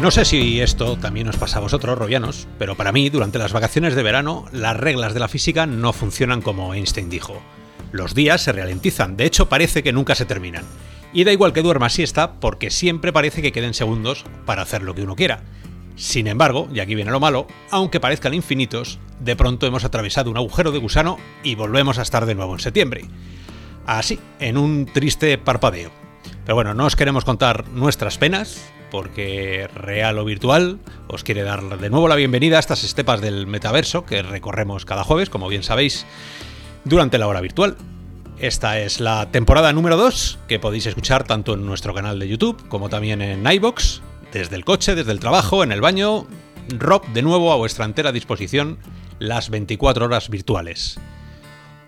No sé si esto también os pasa a vosotros, rovianos, pero para mí, durante las vacaciones de verano, las reglas de la física no funcionan como Einstein dijo. Los días se ralentizan, de hecho parece que nunca se terminan. Y da igual que duerma siesta, porque siempre parece que queden segundos para hacer lo que uno quiera. Sin embargo, y aquí viene lo malo, aunque parezcan infinitos, de pronto hemos atravesado un agujero de gusano y volvemos a estar de nuevo en septiembre. Así, en un triste parpadeo. Pero bueno, no os queremos contar nuestras penas, porque real o virtual os quiere dar de nuevo la bienvenida a estas estepas del metaverso que recorremos cada jueves, como bien sabéis, durante la hora virtual. Esta es la temporada número 2 que podéis escuchar tanto en nuestro canal de YouTube como también en iBox, desde el coche, desde el trabajo, en el baño. Rob, de nuevo a vuestra entera disposición las 24 horas virtuales.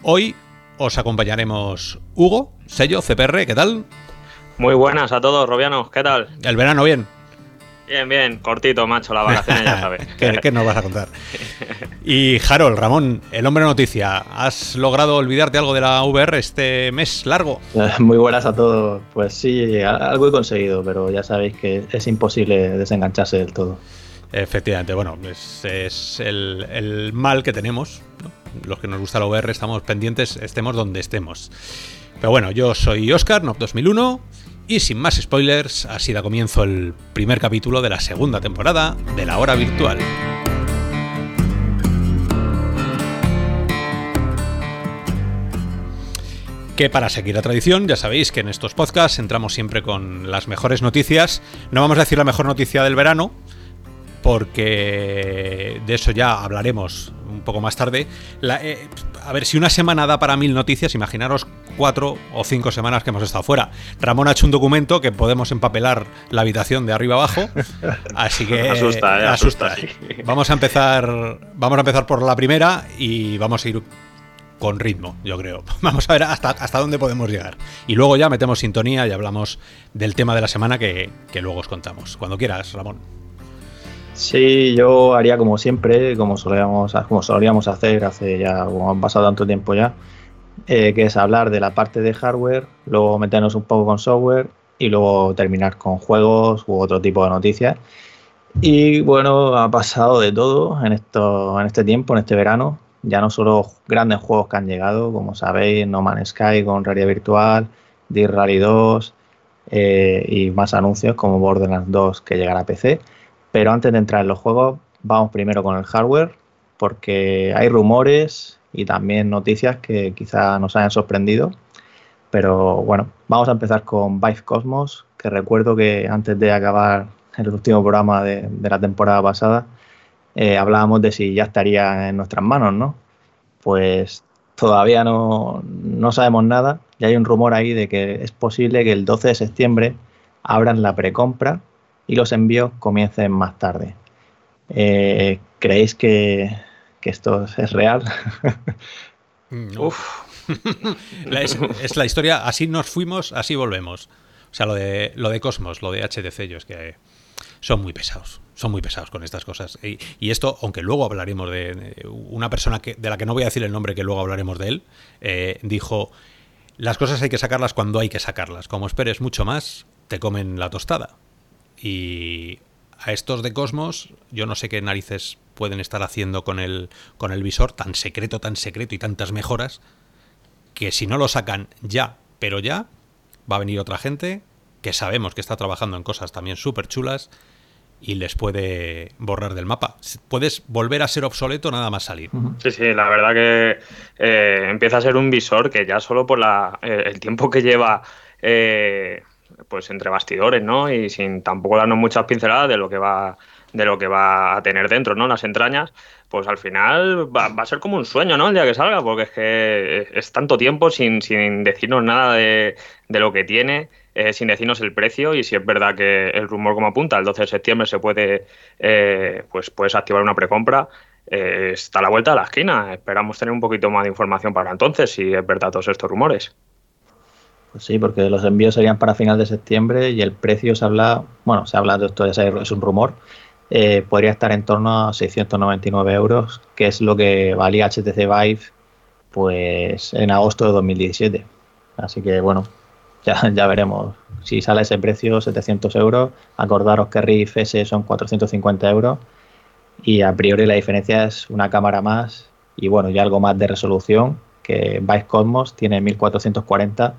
Hoy os acompañaremos Hugo, sello CPR, ¿qué tal? Muy buenas a todos, Robianos, ¿qué tal? El verano bien. Bien, bien, cortito, macho, la vacaciones ya sabes. ¿Qué, nos vas a contar? Y Harold, Ramón, el hombre noticia, ¿has logrado olvidarte algo de la VR este mes largo? Muy buenas a todos. Pues sí, algo he conseguido, pero ya sabéis que es imposible desengancharse del todo. Efectivamente, bueno, es, el, mal que tenemos. Los que nos gusta la VR estamos pendientes, estemos donde estemos. Pero bueno, yo soy Oscar, NOP 2001 y sin más spoilers, así da comienzo el primer capítulo de la segunda temporada de la hora virtual. Que para seguir la tradición, ya sabéis que en estos podcasts entramos siempre con las mejores noticias. No vamos a decir la mejor noticia del verano, porque de eso ya hablaremos un poco más tarde. Eh, a ver, si una semana da para mil noticias, imaginaros cuatro o cinco semanas que hemos estado fuera. Ramón ha hecho un documento que podemos empapelar la habitación de arriba abajo, así que asusta, eh, asusta. Vamos a empezar, vamos a empezar por la primera y vamos a ir con ritmo, yo creo. Vamos a ver hasta, hasta dónde podemos llegar. Y luego ya metemos sintonía y hablamos del tema de la semana que, que luego os contamos. Cuando quieras, Ramón. Sí, yo haría como siempre, como solíamos, como solíamos hacer hace ya, como han pasado tanto tiempo ya, eh, que es hablar de la parte de hardware, luego meternos un poco con software y luego terminar con juegos u otro tipo de noticias. Y bueno, ha pasado de todo en, esto, en este tiempo, en este verano. Ya no solo grandes juegos que han llegado, como sabéis, No Man's Sky con realidad virtual, Dear Rally 2 eh, y más anuncios como Borderlands 2 que llegará a PC pero antes de entrar en los juegos, vamos primero con el hardware, porque hay rumores y también noticias que quizá nos hayan sorprendido. Pero bueno, vamos a empezar con Vive Cosmos, que recuerdo que antes de acabar el último programa de, la temporada pasada, eh, hablábamos de si ya estaría en nuestras manos, ¿no? Pues todavía no, no sabemos nada y hay un rumor ahí de que es posible que el 12 de septiembre abran la precompra y los envíos comiencen más tarde. Eh, ¿Creéis que, esto es real? Uf. es, la historia, así nos fuimos, así volvemos. O sea, lo de, lo de Cosmos, lo de HTC, yo es que son muy pesados. Son muy pesados con estas cosas. Y, esto, aunque luego hablaremos de, una persona que, de la que no voy a decir el nombre, que luego hablaremos de él, eh, dijo, las cosas hay que sacarlas cuando hay que sacarlas. Como esperes mucho más, te comen la tostada. Y a estos de Cosmos, yo no sé qué narices pueden estar haciendo con el, con el visor tan secreto, tan secreto y tantas mejoras, que si no lo sacan ya, pero ya, va a venir otra gente que sabemos que está trabajando en cosas también súper chulas y les puede borrar del mapa. Puedes volver a ser obsoleto nada más salir. Sí, sí, la verdad que eh, empieza a ser un visor que ya solo por la, eh, el tiempo que lleva eh, pues entre bastidores, ¿no? Y sin tampoco darnos muchas pinceladas de lo que va de lo que va a tener dentro, ¿no? Las entrañas, pues al final va, a ser como un sueño, ¿no? El día que salga, porque es que es tanto tiempo sin, sin decirnos nada de, lo que tiene, eh, sin decirnos el precio y si es verdad que el rumor como apunta, el 12 de septiembre se puede, eh, pues puedes activar una precompra, eh, está a la vuelta de la esquina. Esperamos tener un poquito más de información para entonces, si es verdad todos estos rumores. Pues sí, porque los envíos serían para final de septiembre y el precio se habla, bueno, se habla de esto, es un rumor, eh, podría estar en torno a 699 euros, que es lo que valía HTC Vive pues en agosto de 2017. Así que bueno, ya, ya veremos. Si sale ese precio, 700 euros, acordaros que Rift S son 450 euros y a priori la diferencia es una cámara más y bueno, ya algo más de resolución que Vice Cosmos tiene 1440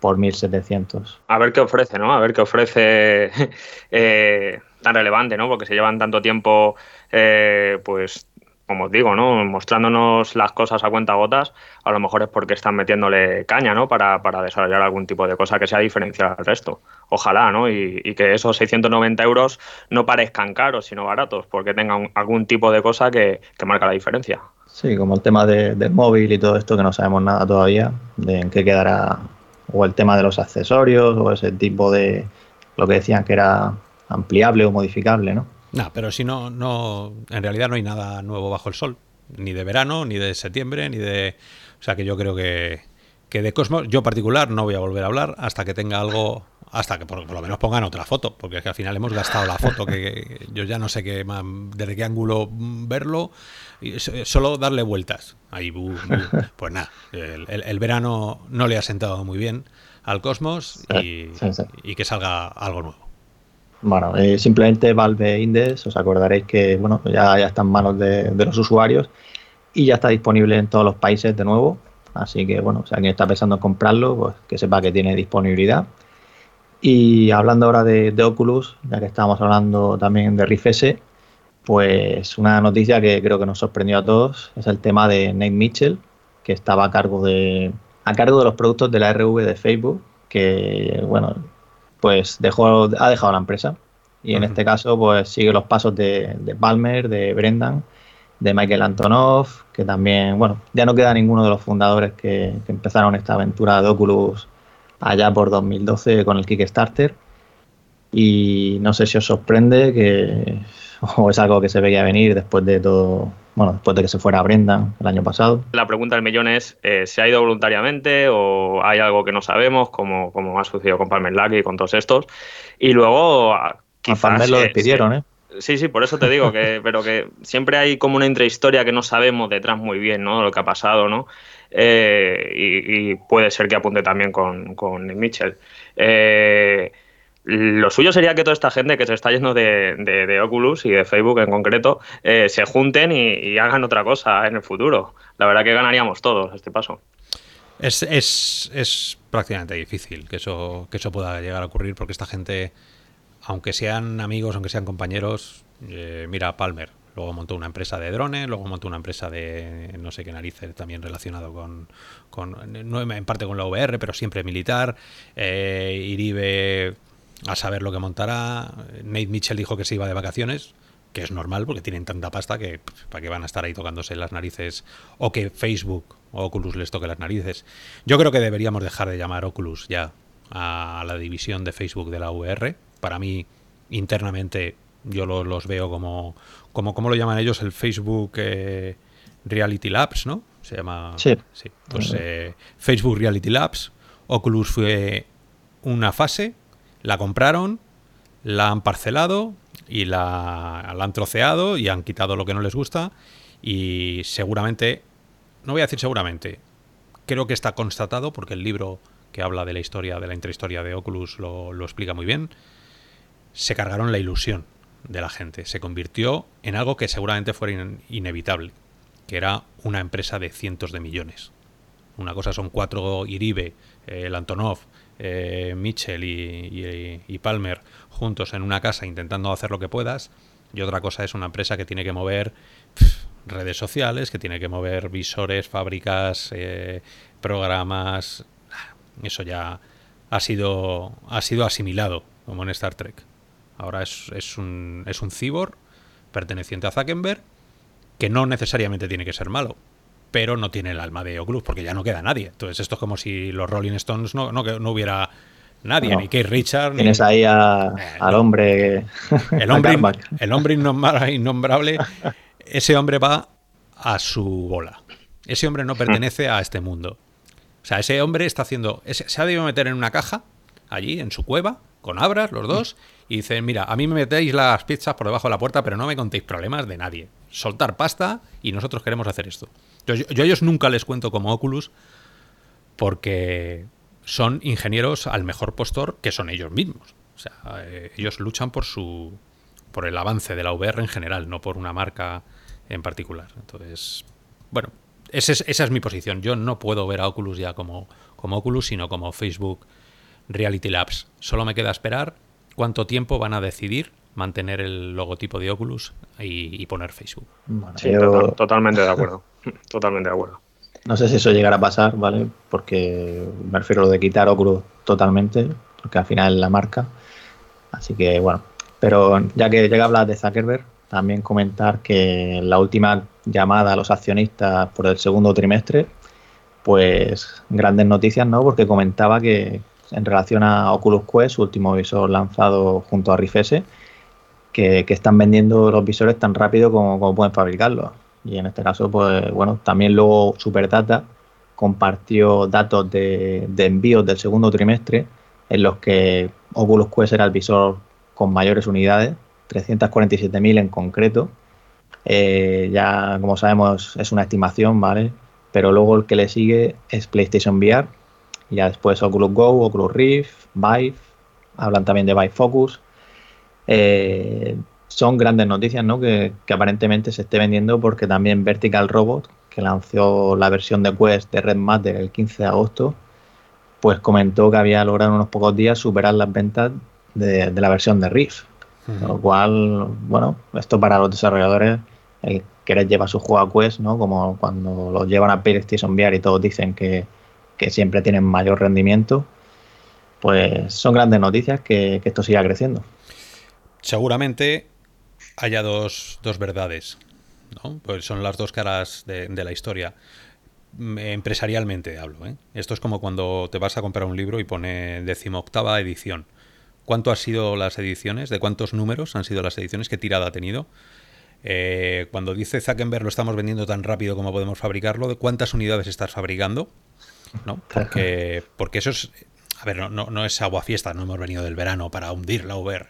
por 1700. A ver qué ofrece, ¿no? A ver qué ofrece eh, tan relevante, ¿no? Porque se llevan tanto tiempo, eh, pues como os digo, ¿no? Mostrándonos las cosas a cuenta gotas, a lo mejor es porque están metiéndole caña, ¿no? Para, para desarrollar algún tipo de cosa que sea diferencial al resto. Ojalá, ¿no? Y, que esos 690 euros no parezcan caros, sino baratos, porque tengan algún tipo de cosa que, que marca la diferencia. Sí, como el tema del móvil y todo esto que no sabemos nada todavía, de en qué quedará, o el tema de los accesorios, o ese tipo de, lo que decían que era ampliable o modificable, ¿no? No, pero si no, no, en realidad no hay nada nuevo bajo el sol, ni de verano, ni de septiembre, ni de, o sea que yo creo que, que de Cosmos, yo particular no voy a volver a hablar hasta que tenga algo, hasta que por, lo menos pongan otra foto, porque es que al final hemos gastado la foto, que, yo ya no sé qué, desde qué ángulo verlo, y solo darle vueltas. Ahí, pues nada, el, verano no le ha sentado muy bien al Cosmos y, y que salga algo nuevo. Bueno, eh, simplemente Valve Index, os acordaréis que bueno, ya, ya está en manos de, los usuarios y ya está disponible en todos los países de nuevo. Así que bueno, si alguien está pensando en comprarlo, pues que sepa que tiene disponibilidad. Y hablando ahora de, Oculus, ya que estábamos hablando también de Rift S, pues una noticia que creo que nos sorprendió a todos es el tema de Nate Mitchell, que estaba a cargo de a cargo de los productos de la RV de Facebook, que bueno, pues dejó, ha dejado la empresa. Y en este caso, pues sigue los pasos de, Palmer, de Brendan, de Michael Antonov, que también, bueno, ya no queda ninguno de los fundadores que, empezaron esta aventura de Oculus allá por 2012 con el Kickstarter. Y no sé si os sorprende que o es algo que se veía venir después de todo, bueno, después de que se fuera Brendan el año pasado. La pregunta del millón es, eh, ¿se ha ido voluntariamente o hay algo que no sabemos, como, como ha sucedido con Palmer Lucky y con todos estos? Y luego, ah, quizás... A Palmer lo despidieron, ¿eh? Sí, sí, por eso te digo que, pero que siempre hay como una intrahistoria que no sabemos detrás muy bien, ¿no? Lo que ha pasado, ¿no? Eh, y, puede ser que apunte también con, con Mitchell. Eh, lo suyo sería que toda esta gente que se está yendo de, Oculus y de Facebook en concreto eh, se junten y, hagan otra cosa en el futuro. La verdad que ganaríamos todos este paso. Es, es, prácticamente difícil que eso, que eso pueda llegar a ocurrir porque esta gente, aunque sean amigos, aunque sean compañeros, eh, mira Palmer, luego montó una empresa de drones, luego montó una empresa de no sé qué narices también relacionado con, con en parte con la VR, pero siempre militar. Eh, Iribe a saber lo que montará. Nate Mitchell dijo que se iba de vacaciones, que es normal porque tienen tanta pasta que para qué van a estar ahí tocándose las narices o que Facebook o Oculus les toque las narices. Yo creo que deberíamos dejar de llamar Oculus ya a la división de Facebook de la VR. Para mí, internamente, yo los veo como, como, ¿cómo lo llaman ellos? El Facebook eh, Reality Labs, ¿no? Se llama. Sí. Pues eh, Facebook Reality Labs. Oculus fue una fase la compraron, la han parcelado y la, han troceado y han quitado lo que no les gusta y seguramente, no voy a decir seguramente, creo que está constatado porque el libro que habla de la historia, de la intrahistoria de Oculus lo, explica muy bien, se cargaron la ilusión de la gente, se convirtió en algo que seguramente fuera inevitable, que era una empresa de cientos de millones. Una cosa son cuatro Iribe, el Antonov, eh, Mitchell y, Palmer juntos en una casa intentando hacer lo que puedas, y otra cosa es una empresa que tiene que mover redes sociales, que tiene que mover visores, fábricas, eh, programas. Eso ya ha sido, ha sido asimilado, como en Star Trek. Ahora es, es, un, es un cyborg perteneciente a Zuckerberg que no necesariamente tiene que ser malo pero no tiene el alma de Oculus porque ya no queda nadie. Entonces esto es como si los Rolling Stones no, no, no hubiera nadie, ni Keith Richards. Tienes ahí al hombre. El hombre, el hombre innombrable. Ese hombre va a su bola. Ese hombre no pertenece a este mundo. O sea, ese hombre está haciendo. se ha debido meter en una caja, allí, en su cueva, con abras, los dos, y dicen: Mira, a mí me metéis las pizzas por debajo de la puerta, pero no me contéis problemas de nadie. Soltar pasta y nosotros queremos hacer esto. Yo, a ellos nunca les cuento como Oculus porque son ingenieros al mejor postor que son ellos mismos. O sea, eh, ellos luchan por su por el avance de la VR en general, no por una marca en particular. Entonces, bueno, esa es, mi posición. Yo no puedo ver a Oculus ya como, como Oculus, sino como Facebook Reality Labs. Solo me queda esperar cuánto tiempo van a decidir mantener el logotipo de Oculus y, poner Facebook. sí, totalmente de acuerdo. totalmente de acuerdo. No sé si eso llegará a pasar, ¿vale? Porque me refiero a lo de quitar Oculus totalmente, porque al final es la marca. Así que bueno, pero ya que llega a hablar de Zuckerberg, también comentar que en la última llamada a los accionistas por el segundo trimestre, pues grandes noticias, ¿no? Porque comentaba que en relación a Oculus Quest, su último visor lanzado junto a Rift S, que, están vendiendo los visores tan rápido como, pueden fabricarlos. Y en este caso, pues bueno, también luego Superdata compartió datos de, envíos del segundo trimestre en los que Oculus Quest era el visor con mayores unidades 347.000 en concreto. Eh, ya, como sabemos, es una estimación, ¿vale? Pero luego el que le sigue es PlayStation VR. Y ya después Oculus Go, Oculus Rift, Vive. Hablan también de Vive Focus. Eh, son grandes noticias, ¿no? Que, aparentemente se esté vendiendo porque también Vertical Robot, que lanzó la versión de Quest de Red Matter el 15 de agosto, pues comentó que había logrado en unos pocos días superar las ventas de, de la versión de Rift. Lo cual, bueno, esto para los desarrolladores, el querer llevar su juego a Quest, ¿no? Como cuando los llevan a PlayStation VR y todos dicen que, siempre tienen mayor rendimiento, pues son grandes noticias que, esto siga creciendo. Seguramente haya dos, dos verdades, ¿no? Pues son las dos caras de, la historia empresarialmente hablo. ¿eh? Esto es como cuando te vas a comprar un libro y pone decimoctava edición. ¿Cuánto han sido las ediciones? ¿De cuántos números han sido las ediciones? ¿Qué tirada ha tenido? Eh, cuando dice Zuckerberg lo estamos vendiendo tan rápido como podemos fabricarlo, ¿de cuántas unidades estás fabricando? ¿No? Porque, porque eso es. A ver, no, no, es agua fiesta, no hemos venido del verano para hundir la VR.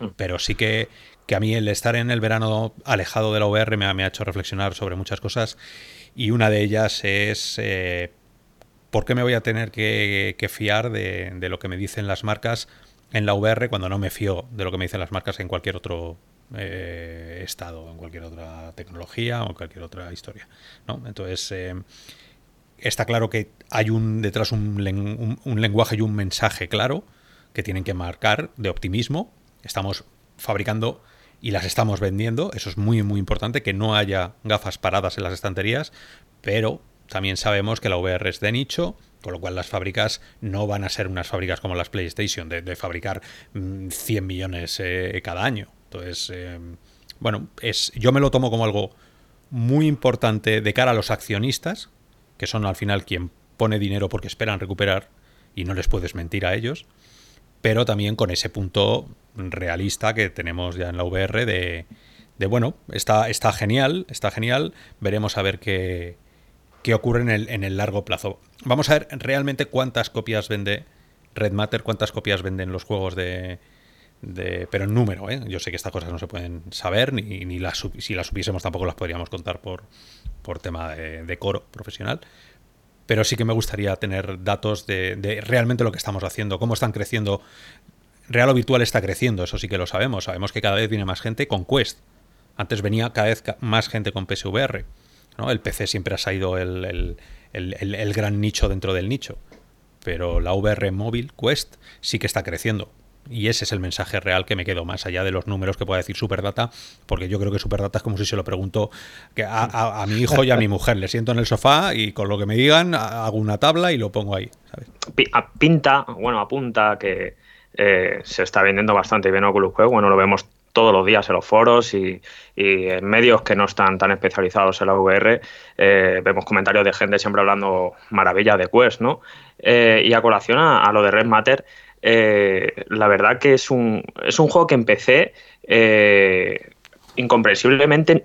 Mm. Pero sí que, que, a mí el estar en el verano alejado de la VR me ha, hecho reflexionar sobre muchas cosas. Y una de ellas es. Eh, ¿Por qué me voy a tener que, fiar de, de, lo que me dicen las marcas en la VR cuando no me fío de lo que me dicen las marcas en cualquier otro eh, estado, en cualquier otra tecnología o en cualquier otra historia. ¿no? Entonces, eh, está claro que hay un detrás un, lenguaje y un mensaje claro que tienen que marcar de optimismo. Estamos fabricando y las estamos vendiendo. Eso es muy, muy importante, que no haya gafas paradas en las estanterías, pero también sabemos que la VR es de nicho, con lo cual las fábricas no van a ser unas fábricas como las PlayStation, de, fabricar 100 mm, millones eh, cada año. Entonces, eh, bueno, es, yo me lo tomo como algo muy importante de cara a los accionistas, que son al final quien pone dinero porque esperan recuperar y no les puedes mentir a ellos, pero también con ese punto realista que tenemos ya en la VR de, de bueno, está, está genial, está genial, veremos a ver qué, qué ocurre en el, en el largo plazo. Vamos a ver realmente cuántas copias vende Red Matter, cuántas copias venden los juegos de, pero en número, ¿eh? Yo sé que estas cosas no se pueden saber, ni, ni las, si las supiésemos tampoco las podríamos contar por, por tema de, coro profesional. Pero sí que me gustaría tener datos de, realmente lo que estamos haciendo, cómo están creciendo. Real o virtual está creciendo, eso sí que lo sabemos. Sabemos que cada vez viene más gente con Quest. Antes venía cada vez más gente con PSVR. El PC siempre ha sido el, gran nicho dentro del nicho, pero la VR móvil, Quest, sí que está creciendo. Y ese es el mensaje real que me quedo, más allá de los números que pueda decir Superdata, porque yo creo que Superdata es como si se lo pregunto a, mi hijo y a mi mujer. Le siento en el sofá y con lo que me digan hago una tabla y lo pongo ahí. Pinta, bueno, apunta que eh, se está vendiendo bastante bien Oculus Quest. Bueno, lo vemos todos los días en los foros y, en medios que no están tan especializados en la VR, eh, vemos comentarios de gente siempre hablando maravillas de Quest, ¿no? Eh, y a colación a, lo de Red Matter, eh, la verdad que es un, es un juego que empecé incomprensiblemente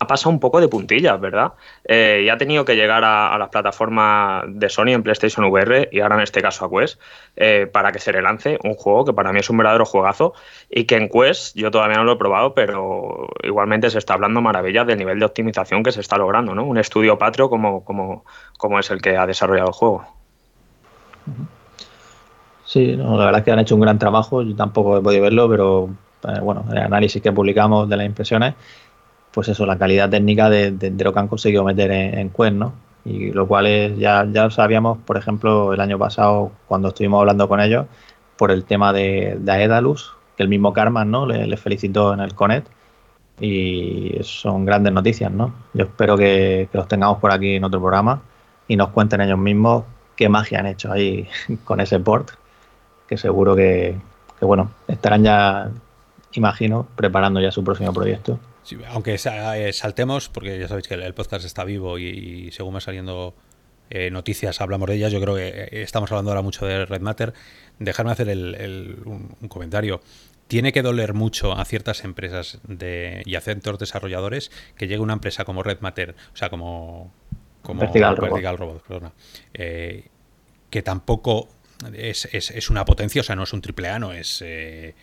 ha pasado un poco de puntillas, ¿verdad? Eh, y ha tenido que llegar a, las plataformas de Sony en PlayStation VR y ahora en este caso a Quest eh, para que se le lance un juego que para mí es un verdadero juegazo y que en Quest yo todavía no lo he probado, pero igualmente se está hablando maravillas del nivel de optimización que se está logrando, ¿no? Un estudio patrio como, como, como es el que ha desarrollado el juego. Sí, la verdad es que han hecho un gran trabajo, yo tampoco he podido verlo, pero eh, bueno, el análisis que publicamos de las impresiones, pues eso, la calidad técnica de, lo que han conseguido meter en, Quest, ¿no? Y lo cual es, ya, ya sabíamos, por ejemplo, el año pasado, cuando estuvimos hablando con ellos, por el tema de, de Aedalus, que el mismo Karman, ¿no? Le, felicitó en el Conet. Y son grandes noticias, ¿no? Yo espero que, que los tengamos por aquí en otro programa y nos cuenten ellos mismos qué magia han hecho ahí con ese port que seguro que, bueno, estarán ya, imagino, preparando ya su próximo proyecto. aunque eh, saltemos, porque ya sabéis que el podcast está vivo y, según va saliendo eh, noticias hablamos de ellas, yo creo que eh, estamos hablando ahora mucho de Red Matter, dejarme hacer un, comentario. Tiene que doler mucho a ciertas empresas de, y a ciertos desarrolladores que llegue una empresa como Red Matter, o sea, como, como Vertical, Robot, perdona, que tampoco es, es, es, una potencia, o sea, no es un triple A, no es eh,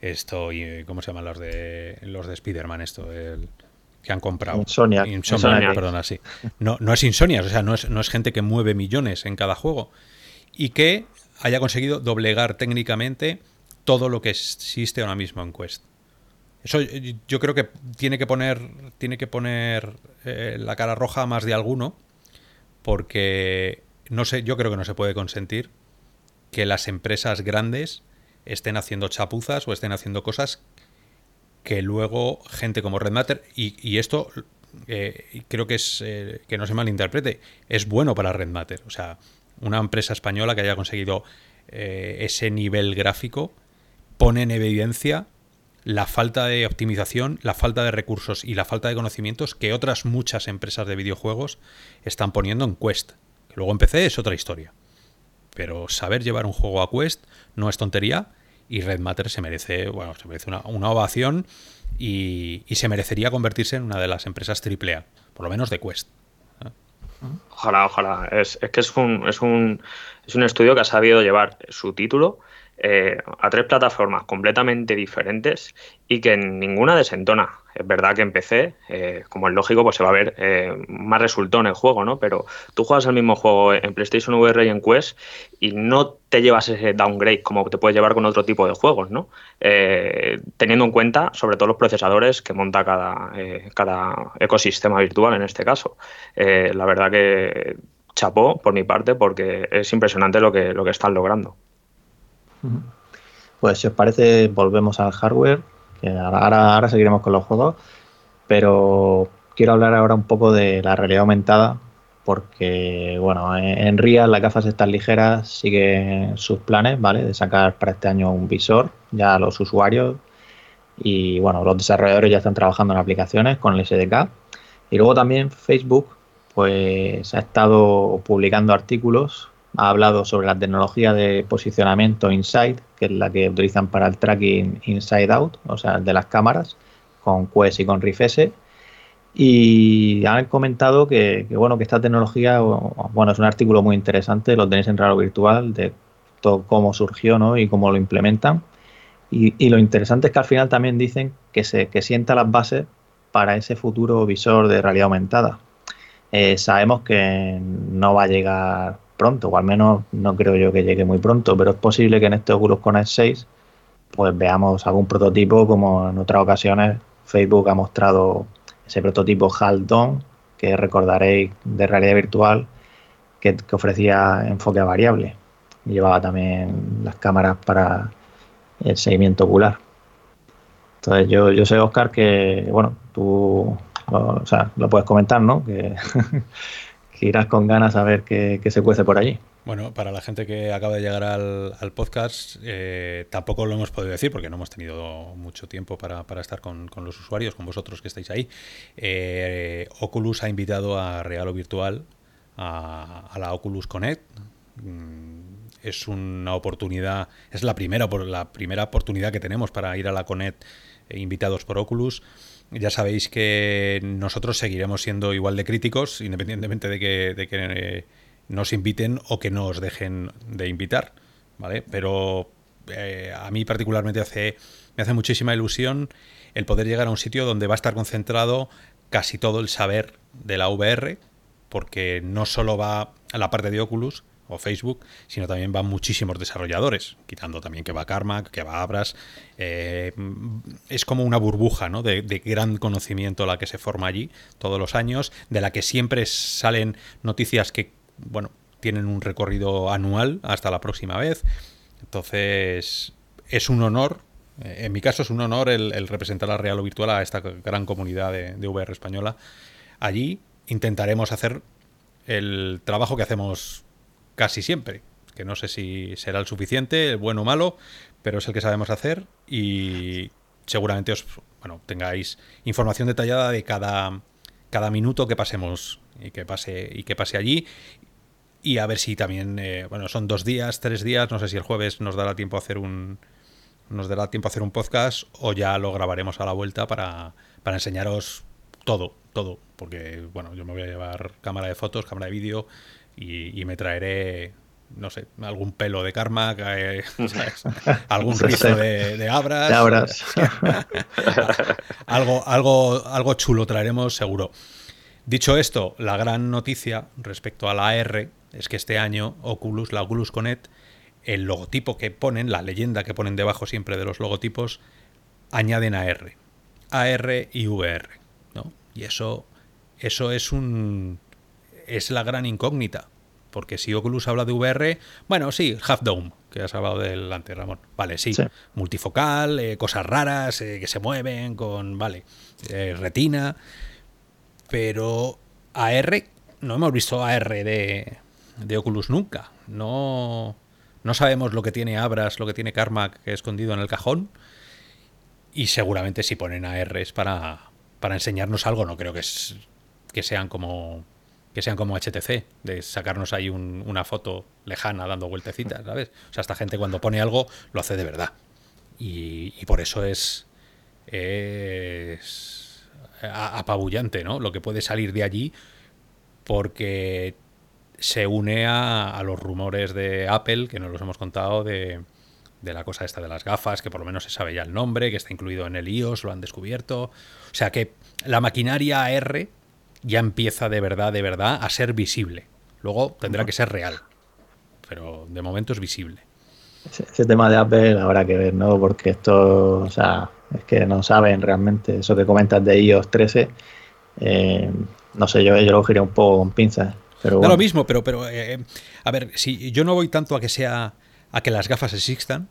esto, y, ¿cómo se llaman los de los de Spider-Man? Esto, el, que han comprado. Insomnia. Insomnia, perdona, sí. No, no es Insomnia, o sea, no es, no es gente que mueve millones en cada juego y que haya conseguido doblegar técnicamente todo lo que existe ahora mismo en Quest. Eso yo creo que tiene que poner, tiene que poner eh, la cara roja a más de alguno, porque no sé, yo creo que no se puede consentir que las empresas grandes estén haciendo chapuzas o estén haciendo cosas que luego gente como Red Matter, y, esto eh, creo que es, eh, que no se malinterprete, es bueno para Red Matter. O sea, una empresa española que haya conseguido eh, ese nivel gráfico pone en evidencia la falta de optimización, la falta de recursos y la falta de conocimientos que otras muchas empresas de videojuegos están poniendo en Quest. Que luego empecé es otra historia. Pero saber llevar un juego a Quest no es tontería y Red Matter se merece, bueno, se merece una, ovación y, se merecería convertirse en una de las empresas AAA, por lo menos de Quest. Ojalá, ojalá. Es, es que es un, es, un, es un estudio que ha sabido llevar su título eh, a tres plataformas completamente diferentes y que ninguna desentona. Es verdad que empecé, eh, como es lógico, pues se va a ver eh, más en el juego, ¿no? Pero tú juegas el mismo juego en PlayStation VR y en Quest y no te llevas ese downgrade como te puedes llevar con otro tipo de juegos, ¿no? teniendo en cuenta, sobre todo, los procesadores que monta cada, cada ecosistema virtual en este caso. la verdad que chapó por mi parte porque es impresionante lo que, lo que están logrando. Pues si os parece, volvemos al hardware, que ahora, ahora seguiremos con los juegos, pero quiero hablar ahora un poco de la realidad aumentada, porque bueno, en Real las gafas estas ligeras siguen sus planes, ¿vale? De sacar para este año un visor ya a los usuarios y bueno, los desarrolladores ya están trabajando en aplicaciones con el SDK. Y luego también Facebook pues ha estado publicando artículos ha hablado sobre la tecnología de posicionamiento inside, que es la que utilizan para el tracking inside out, o sea, de las cámaras, con Quest y con RIFS. Y han comentado que, bueno, que esta tecnología, bueno, es un artículo muy interesante, lo tenéis en Raro Virtual, de todo cómo surgió ¿no? y cómo lo implementan. Y, lo interesante es que al final también dicen que se que sienta las bases para ese futuro visor de realidad aumentada. Eh, sabemos que no va a llegar pronto, o al menos no creo yo que llegue muy pronto, pero es posible que en este Oculus Connect 6 pues veamos algún prototipo como en otras ocasiones Facebook ha mostrado ese prototipo Haldon que recordaréis de realidad virtual que, ofrecía enfoque variable y llevaba también las cámaras para el seguimiento ocular. Entonces yo, yo sé, Oscar, que bueno, tú o sea, lo puedes comentar, ¿no? Que irás con ganas a ver qué, se cuece por allí. Bueno, para la gente que acaba de llegar al, podcast, eh, tampoco lo hemos podido decir porque no hemos tenido mucho tiempo para, estar con, los usuarios, con vosotros que estáis ahí. Eh, Oculus ha invitado a Real o Virtual a, la Oculus Connect. Mm, es una oportunidad, es la primera, la primera oportunidad que tenemos para ir a la Connect eh, invitados por Oculus. Ya sabéis que nosotros seguiremos siendo igual de críticos, independientemente de que, eh, nos inviten o que no os dejen de invitar, ¿vale? Pero eh, a mí particularmente hace, me hace muchísima ilusión el poder llegar a un sitio donde va a estar concentrado casi todo el saber de la VR, porque no solo va a la parte de Oculus, o Facebook, sino también van muchísimos desarrolladores, quitando también que va Carmack, que va Abras. Eh, es como una burbuja ¿no? de, gran conocimiento la que se forma allí todos los años, de la que siempre salen noticias que, bueno, tienen un recorrido anual hasta la próxima vez. Entonces, es un honor, eh, en mi caso es un honor el, representar a Real o Virtual a esta gran comunidad de VR española. Allí intentaremos hacer el trabajo que hacemos casi siempre, que no sé si será el suficiente, bueno o malo, pero es el que sabemos hacer y seguramente os bueno, tengáis información detallada de cada, cada minuto que pasemos y que pase y que pase allí. Y a ver si también eh, bueno son dos días tres días no sé si el jueves nos dará tiempo a hacer un nos dará tiempo a hacer un podcast o ya lo grabaremos a la vuelta para, para enseñaros todo todo porque bueno yo me voy a llevar cámara de fotos cámara de vídeo y, me traeré no sé, algún pelo de karma, eh, algún rizo de, abras. algo, algo, algo chulo traeremos seguro. Dicho esto, la gran noticia respecto a la AR es que este año Oculus, la Oculus Connect, el logotipo que ponen, la leyenda que ponen debajo siempre de los logotipos, añaden AR. AR y VR. ¿no? Y eso, eso es un, es la gran incógnita. Porque si Oculus habla de VR, bueno, sí, Half Dome, que has hablado del antes, Ramón. Vale, sí. Multifocal, eh, cosas raras eh, que se mueven con, vale, eh, retina. Pero AR, no hemos visto AR de, de Oculus nunca. No, no sabemos lo que tiene Abras, lo que tiene Karma escondido en el cajón. Y seguramente si ponen AR es para, para enseñarnos algo. No creo que, es, que sean como que sean como HTC, de sacarnos ahí una foto lejana dando vueltecitas, ¿sabes? O sea, esta gente cuando pone algo lo hace de verdad. Y, por eso es, es apabullante, ¿no? Lo que puede salir de allí porque se une a, los rumores de Apple, que nos los hemos contado, de, de la cosa esta de las gafas, que por lo menos se sabe ya el nombre, que está incluido en el iOS, lo han descubierto. O sea que la maquinaria AR ya empieza de verdad, de verdad a ser visible. Luego tendrá que ser real, pero de momento es visible. Ese, tema de Apple habrá que ver, ¿no? Porque esto, o sea, es que no saben realmente eso que comentas de iOS 13. Eh, no sé, yo, yo lo giré un poco con pinzas. Pero lo mismo, pero, pero eh, a ver, si yo no voy tanto a que sea a que las gafas existan,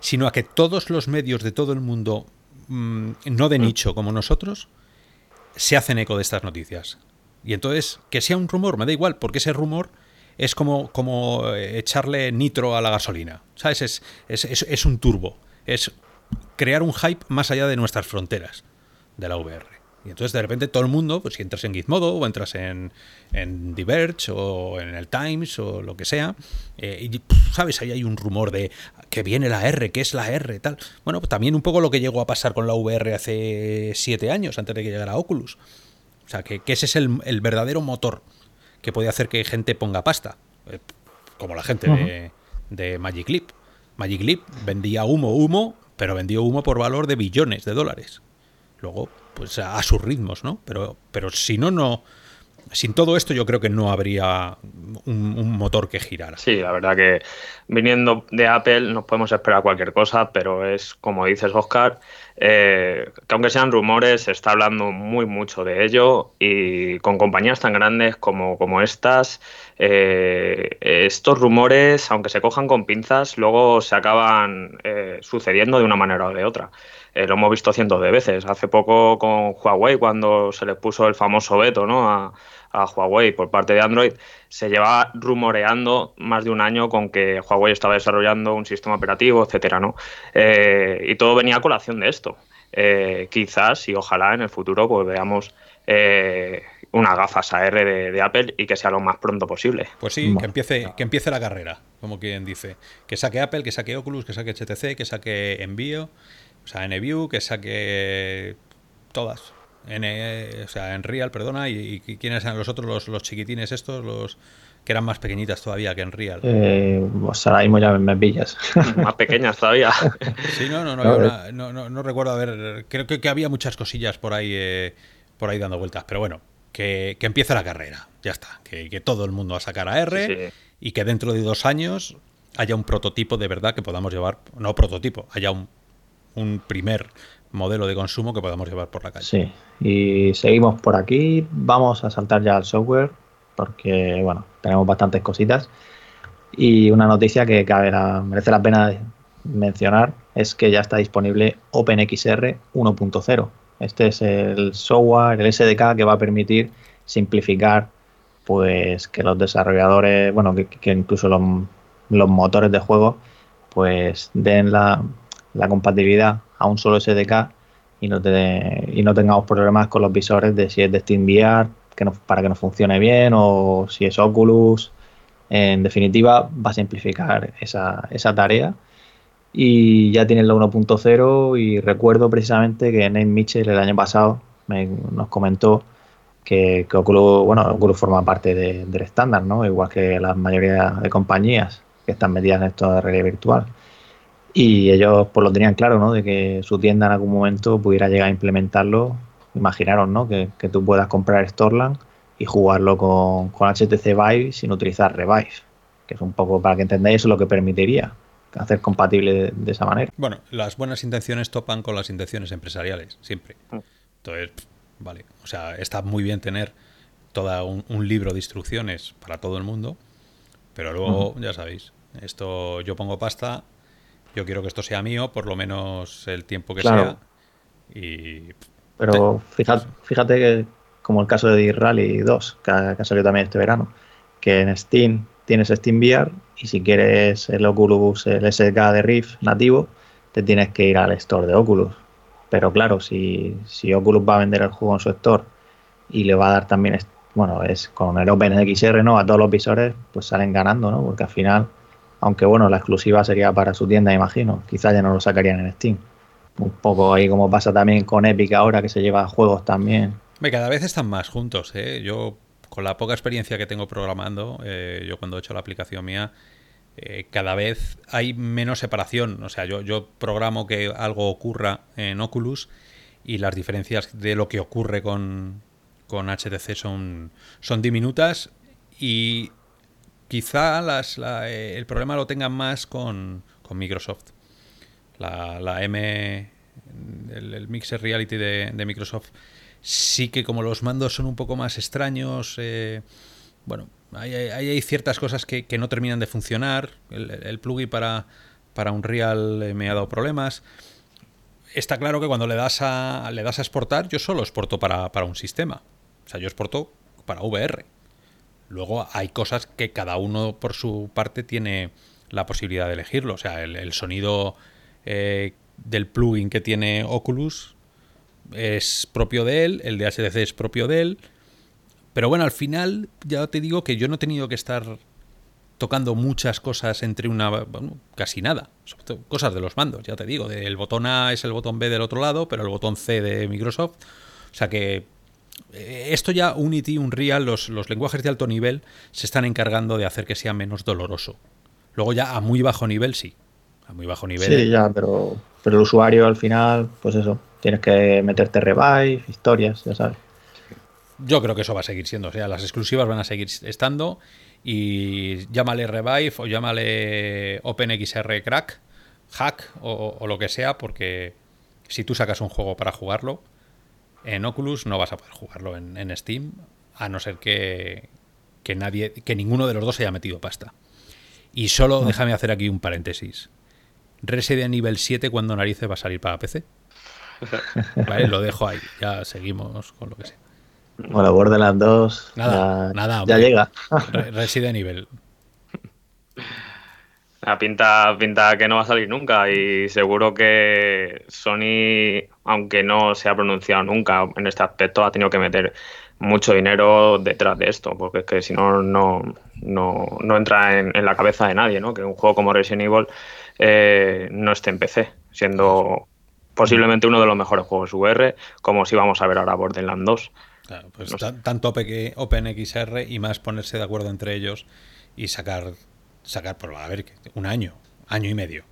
sino a que todos los medios de todo el mundo, mm, no de mm. nicho como nosotros, se hacen eco de estas noticias. Y entonces, que sea un rumor, me da igual, porque ese rumor es como, como eh, echarle nitro a la gasolina. ¿Sabes? Es, es, es, un turbo. Es crear un hype más allá de nuestras fronteras de la VR. Y entonces de repente todo el mundo, pues si entras en Gizmodo o entras en, en Diverge o en el Times o lo que sea, eh, y sabes, ahí hay un rumor de que viene la R, que es la R, tal. Bueno, pues también un poco lo que llegó a pasar con la VR hace siete años, antes de que llegara Oculus. O sea, que, ese es el, verdadero motor que puede hacer que gente ponga pasta, eh, como la gente de, de Magic Leap. Magic Leap vendía humo, humo, pero vendió humo por valor de billones de dólares. Luego, pues a, sus ritmos, ¿no? Pero, pero si no, no. Sin todo esto, yo creo que no habría un, motor que girara. Sí, la verdad que viniendo de Apple nos podemos esperar cualquier cosa, pero es como dices, Oscar, eh, que aunque sean rumores, se está hablando muy mucho de ello y con compañías tan grandes como, como estas, eh, estos rumores, aunque se cojan con pinzas, luego se acaban eh, sucediendo de una manera o de otra. Eh, lo hemos visto cientos de veces. Hace poco con Huawei, cuando se le puso el famoso veto ¿no? a, Huawei por parte de Android, se llevaba rumoreando más de un año con que Huawei estaba desarrollando un sistema operativo, etcétera, ¿no? Eh, y todo venía a colación de esto. Eh, quizás y ojalá en el futuro pues veamos una gafas AR de, de, Apple y que sea lo más pronto posible. Pues sí, que empiece, que empiece la carrera, como quien dice. Que saque Apple, que saque Oculus, que saque HTC, que saque Envío o sea, NView, que saque todas. N, o sea, en Real, perdona, y, quiénes eran los otros, los, los, chiquitines estos, los que eran más pequeñitas todavía que en Real. Eh, pues ahora mismo ya me pillas. más pequeñas todavía. sí, no, no, no, no, no, recuerdo, a ver, creo que, había muchas cosillas por ahí, eh, por ahí dando vueltas, pero bueno, que, que empiece la carrera. Ya está. Que, que todo el mundo va a sacar a R y que dentro de dos años haya un prototipo de verdad que podamos llevar. No prototipo, haya un, un primer modelo de consumo que podamos llevar por la calle. Sí, y seguimos por aquí. Vamos a saltar ya al software porque, bueno, tenemos bastantes cositas. Y una noticia que merece la pena mencionar es que ya está disponible OpenXR 1.0. Este es el software, el SDK que va a permitir simplificar pues que los desarrolladores, bueno, que, incluso los, los, motores de juego pues den la, la compatibilidad a un solo SDK y no, y no tengamos problemas con los visores de si es de SteamVR que no, para que nos funcione bien o si es Oculus. En definitiva, va a simplificar esa, esa tarea. Y ya tiene la 1.0 y recuerdo precisamente que Nate Mitchell el año pasado nos comentó que, Oculus, bueno, Oculus forma parte del estándar, ¿no? Igual que la mayoría de compañías que están metidas en esto de realidad virtual. Y ellos pues lo tenían claro, ¿no? De que su tienda en algún momento pudiera llegar a implementarlo. Imaginaros, ¿no? Que, tú puedas comprar Storeland y jugarlo con, HTC Vive sin utilizar Revive. Que es un poco, para que entendáis, eso lo que permitiría hacer compatible de, esa manera. Bueno, las buenas intenciones topan con las intenciones empresariales, siempre. Mm. Entonces, vale, o sea, está muy bien tener todo un, libro de instrucciones para todo el mundo, pero luego, ya sabéis, esto yo pongo pasta yo quiero que esto sea mío, por lo menos el tiempo que sea. Y... Pero fíjate, fíjate que, como el caso de Rally 2, que ha, salido también este verano, que en Steam tienes Steam VR y si quieres el Oculus, el SDK de Rift nativo, te tienes que ir al store de Oculus. Pero claro, si, si Oculus va a vender el juego en su store y le va a dar también, bueno, es con el OpenXR, ¿no? A todos los visores, pues salen ganando, ¿no? Porque al final aunque bueno, la exclusiva sería para su tienda, imagino. Quizás ya no lo sacarían en Steam. Un poco ahí como pasa también con Epic ahora, que se lleva juegos también. Cada vez están más juntos. ¿eh? Yo, con la poca experiencia que tengo programando, eh, yo cuando he hecho la aplicación mía, eh, cada vez hay menos separación. O sea, yo, yo programo que algo ocurra en Oculus y las diferencias de lo que ocurre con, con HTC son, son diminutas y Quizá las, eh, el problema lo tengan más con, Microsoft. La, M, el, Mixer Reality de, Microsoft, sí que como los mandos son un poco más extraños, eh, bueno, hay, ciertas cosas que, no terminan de funcionar. El, plugin para, para Unreal eh, me ha dado problemas. Está claro que cuando le das a, le das a exportar, yo solo exporto para un sistema. O sea, yo exporto para VR. Luego hay cosas que cada uno por su parte tiene la posibilidad de elegirlo. O sea, el, sonido eh, del plugin que tiene Oculus es propio de él, el de HDC es propio de él. Pero bueno, al final ya te digo que yo no he tenido que estar tocando muchas cosas entre una... Bueno, casi nada. Cosas de los mandos, ya te digo. El botón A es el botón B del otro lado, pero el botón C de Microsoft. O sea que esto ya Unity, Unreal, los, los lenguajes de alto nivel se están encargando de hacer que sea menos doloroso. Luego ya a muy bajo nivel sí. A muy bajo nivel. Sí, ya, pero, pero el usuario al final, pues eso, tienes que meterte revive, historias, ya sabes. Yo creo que eso va a seguir siendo, o sea, las exclusivas van a seguir estando y llámale revive o llámale OpenXR crack, hack o, o lo que sea, porque si tú sacas un juego para jugarlo, en Oculus no vas a poder jugarlo en, Steam, a no ser que, nadie, que ninguno de los dos haya metido pasta. Y solo déjame hacer aquí un paréntesis. Resident nivel 7 cuando narices va a salir para PC. Vale, lo dejo ahí. Ya seguimos con lo que sea. Bueno, Borderlands 2 nada, ya, nada, ya llega. Resident Evil. La pinta, pinta que no va a salir nunca y seguro que Sony, aunque no se ha pronunciado nunca en este aspecto, ha tenido que meter mucho dinero detrás de esto, porque es que si no, no, no, entra en, la cabeza de nadie, ¿no? Que un juego como Resident Evil eh, no esté en PC, siendo posiblemente uno de los mejores juegos VR, como si vamos a ver ahora Borderlands 2. Claro, pues tanto OpenXR y más ponerse de acuerdo entre ellos y sacar sacar por, a ver, un año, año y medio,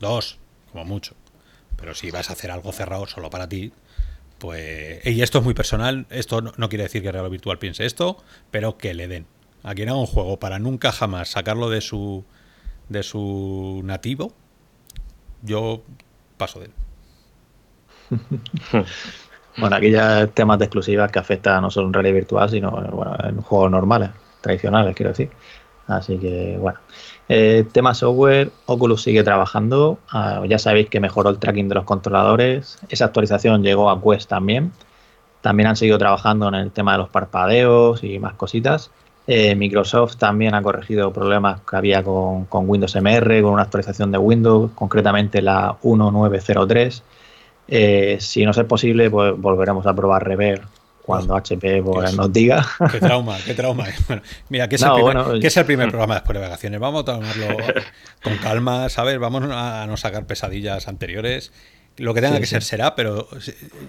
dos, como mucho. Pero si vas a hacer algo cerrado solo para ti, pues, y esto es muy personal, esto no, quiere decir que Real Virtual piense esto, pero que le den. A quien haga un juego para nunca jamás sacarlo de su, de su nativo, yo paso de él. bueno, aquí ya temas de exclusivas que afecta no solo en realidad virtual, sino bueno, en juegos normales, tradicionales, quiero decir. Así que, bueno. Eh, tema software, Oculus sigue trabajando. Ah, ya sabéis que mejoró el tracking de los controladores. Esa actualización llegó a Quest también. También han seguido trabajando en el tema de los parpadeos y más cositas. Eh, Microsoft también ha corregido problemas que había con, Windows MR, con una actualización de Windows, concretamente la 1903. Eh, si no es posible, pues volveremos a probar Rever cuando HP pues, nos diga. Qué trauma, qué trauma. mira, que es, el primer, es el primer programa después de vacaciones. Vamos a tomarlo con calma, ¿sabes? Vamos a no sacar pesadillas anteriores. Lo que tenga que ser será, pero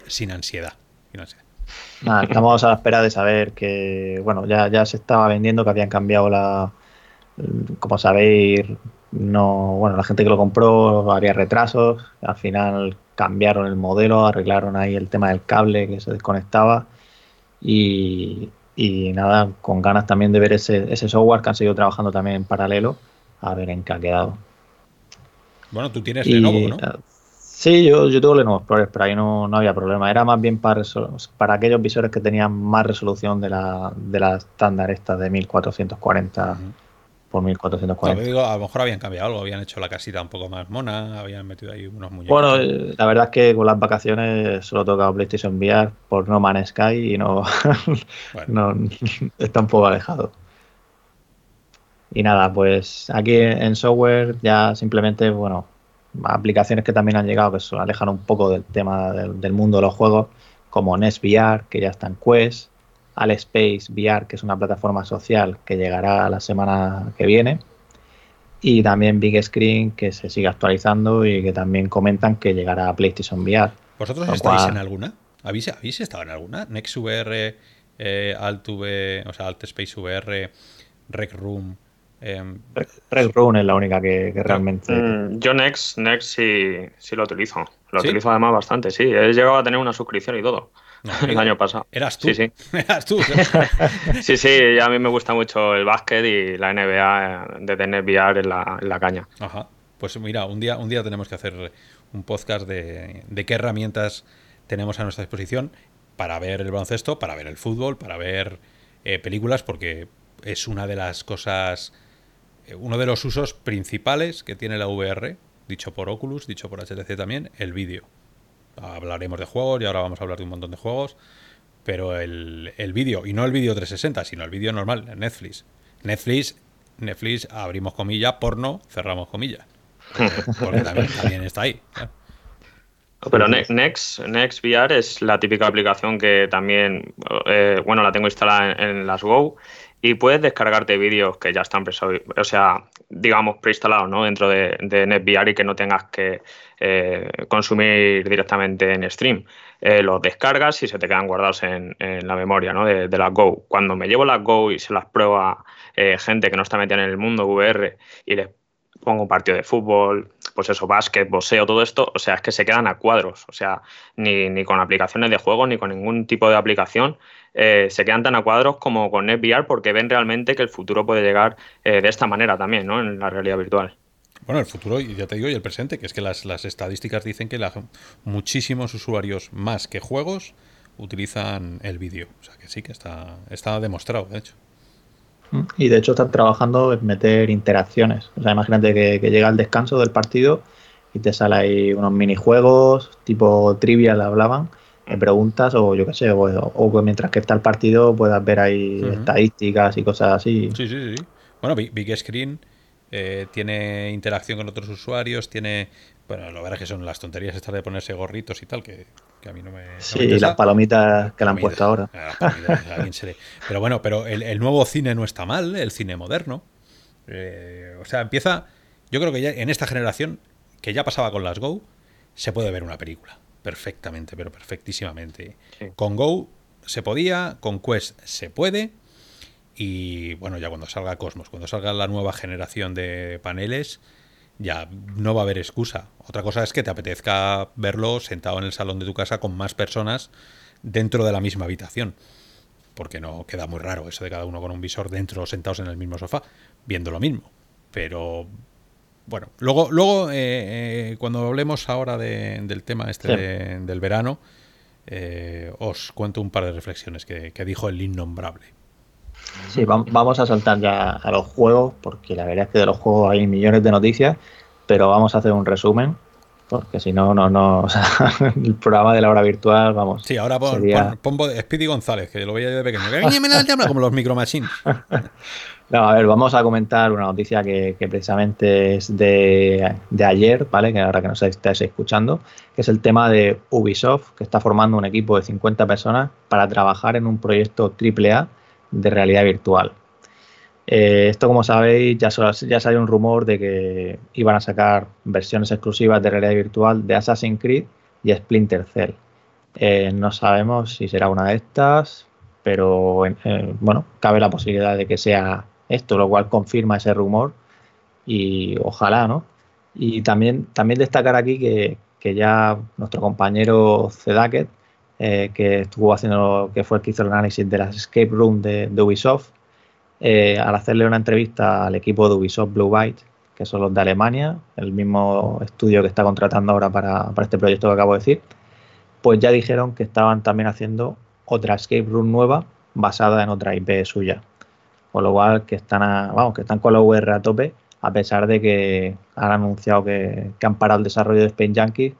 sin ansiedad. Sin ansiedad estamos a la espera de saber que, bueno, ya, ya se estaba vendiendo que habían cambiado la, como sabéis, no, bueno, la gente que lo compró había retrasos, al final cambiaron el modelo, arreglaron ahí el tema del cable que se desconectaba y, nada, con ganas también de ver ese, ese software que han seguido trabajando también en paralelo, a ver en qué ha quedado. Bueno, tú tienes Lenovo, ¿no? Sí, yo, yo tuve Lenovo Explorer, pero ahí no, no había problema. Era más bien para, para aquellos visores que tenían más resolución de la, de la estándar esta de 1440 por 1440. Digo, a lo mejor habían cambiado algo, habían hecho la casita un poco más mona, habían metido ahí unos muñecos. Bueno, la verdad es que con las vacaciones solo tocado PlayStation VR por No Man's Sky y no, no está un poco alejado. Y nada, pues aquí en software ya simplemente, bueno, aplicaciones que también han llegado que se alejan un poco del tema del, mundo de los juegos, como NES VR, que ya está en Quest, Space VR, que es una plataforma social que llegará la semana que viene, y también Big Screen, que se sigue actualizando y que también comentan que llegará a PlayStation VR. ¿Vosotros estáis en alguna? ¿Habéis, ¿Habéis, estado en alguna? Next VR, eh, Alt V, o sea, Alt Space VR, Rec Room. Eh, Red Run es la única que, realmente. Mm, yo Next, Next sí, sí lo utilizo. Lo utilizo además bastante, sí. He llegado a tener una suscripción y todo. el año pasado. ¿Eras tú? Sí, sí. ¿Eras tú? sí, sí, a mí me gusta mucho el básquet y la NBA de tener VR en la, en la caña. Ajá. Pues mira, un día, un día tenemos que hacer un podcast de, de qué herramientas tenemos a nuestra disposición para ver el baloncesto, para ver el fútbol, para ver eh, películas, porque es una de las cosas eh, uno de los usos principales que tiene la VR, dicho por Oculus, dicho por HTC también, el vídeo. Hablaremos de juegos y ahora vamos a hablar de un montón de juegos, pero el, vídeo, y no el vídeo 360, sino el vídeo normal, Netflix. Netflix, Netflix, abrimos comillas, porno, cerramos comillas. Porque, también, está ahí. Pero Next, Next VR es la típica aplicación que también, eh, bueno, la tengo instalada en las Go y puedes descargarte vídeos que ya están o sea, digamos preinstalados ¿no? dentro de, de NetVR y que no tengas que eh, consumir directamente en stream. Eh, los descargas y se te quedan guardados en, la memoria ¿no? de, de, las Go. Cuando me llevo las Go y se las prueba eh, gente que no está metida en el mundo VR y les pongo un partido de fútbol, pues eso, básquet, boxeo, todo esto, o sea, es que se quedan a cuadros, o sea, ni, ni con aplicaciones de juego, ni con ningún tipo de aplicación, eh, se quedan tan a cuadros como con NetVR porque ven realmente que el futuro puede llegar eh, de esta manera también, ¿no? En la realidad virtual. Bueno, el futuro, y ya te digo, y el presente, que es que las, estadísticas dicen que muchísimos usuarios más que juegos utilizan el vídeo. O sea que sí que está, está demostrado, de hecho. Y de hecho están trabajando en meter interacciones. O sea, imagínate que, que llega el descanso del partido y te sale ahí unos minijuegos, tipo trivial hablaban, preguntas o yo qué sé, o, mientras que está el partido puedas ver ahí estadísticas y cosas así. Sí, sí, sí. Bueno, Big Screen eh, tiene interacción con otros usuarios, tiene... Bueno, lo verás que son las tonterías estas de ponerse gorritos y tal, que, a mí no me... sí, y las palomitas que le han puesto ahora. Pero bueno, pero el, nuevo cine no está mal, el cine moderno. Eh, o sea, empieza... Yo creo que ya en esta generación, que ya pasaba con las Go, se puede ver una película perfectamente, pero perfectísimamente. Con Go se podía, con Quest se puede. Y bueno, ya cuando salga Cosmos, cuando salga la nueva generación de paneles, ya no va a haber excusa. Otra cosa es que te apetezca verlo sentado en el salón de tu casa con más personas dentro de la misma habitación. Porque no queda muy raro eso de cada uno con un visor dentro, sentados en el mismo sofá, viendo lo mismo. Pero bueno, luego, luego eh, eh, cuando hablemos ahora del tema este del verano, eh, os cuento un par de reflexiones que, dijo el innombrable. Sí, vamos a saltar ya a los juegos, porque la verdad es que de los juegos hay millones de noticias, pero vamos a hacer un resumen, porque si no, no, no, el programa de la hora virtual, vamos. Sí, ahora pon, Speedy González, que lo veía yo de pequeño, como los Micro Machines. A ver, vamos a comentar una noticia que, precisamente es de, ayer, ¿vale? Que ahora que nos estáis escuchando, que es el tema de Ubisoft, que está formando un equipo de 50 personas para trabajar en un proyecto AAA de realidad virtual. Eh, esto, como sabéis, ya, ya salió un rumor de que iban a sacar versiones exclusivas de realidad virtual de Assassin's Creed y Splinter Cell. Eh, no sabemos si será una de estas, pero eh, bueno, cabe la posibilidad de que sea esto, lo cual confirma ese rumor y ojalá, ¿no? Y también, también destacar aquí que, ya nuestro compañero Zedaket, eh, que estuvo haciendo, que fue el que hizo el análisis de las escape room de, Ubisoft, eh, al hacerle una entrevista al equipo de Ubisoft Blue Byte, que son los de Alemania, el mismo estudio que está contratando ahora para, para este proyecto que acabo de decir, pues ya dijeron que estaban también haciendo otra escape room nueva basada en otra IP suya. Con lo cual que están, vamos, que están con la VR a tope, a pesar de que han anunciado que, han parado el desarrollo de Space Yankee,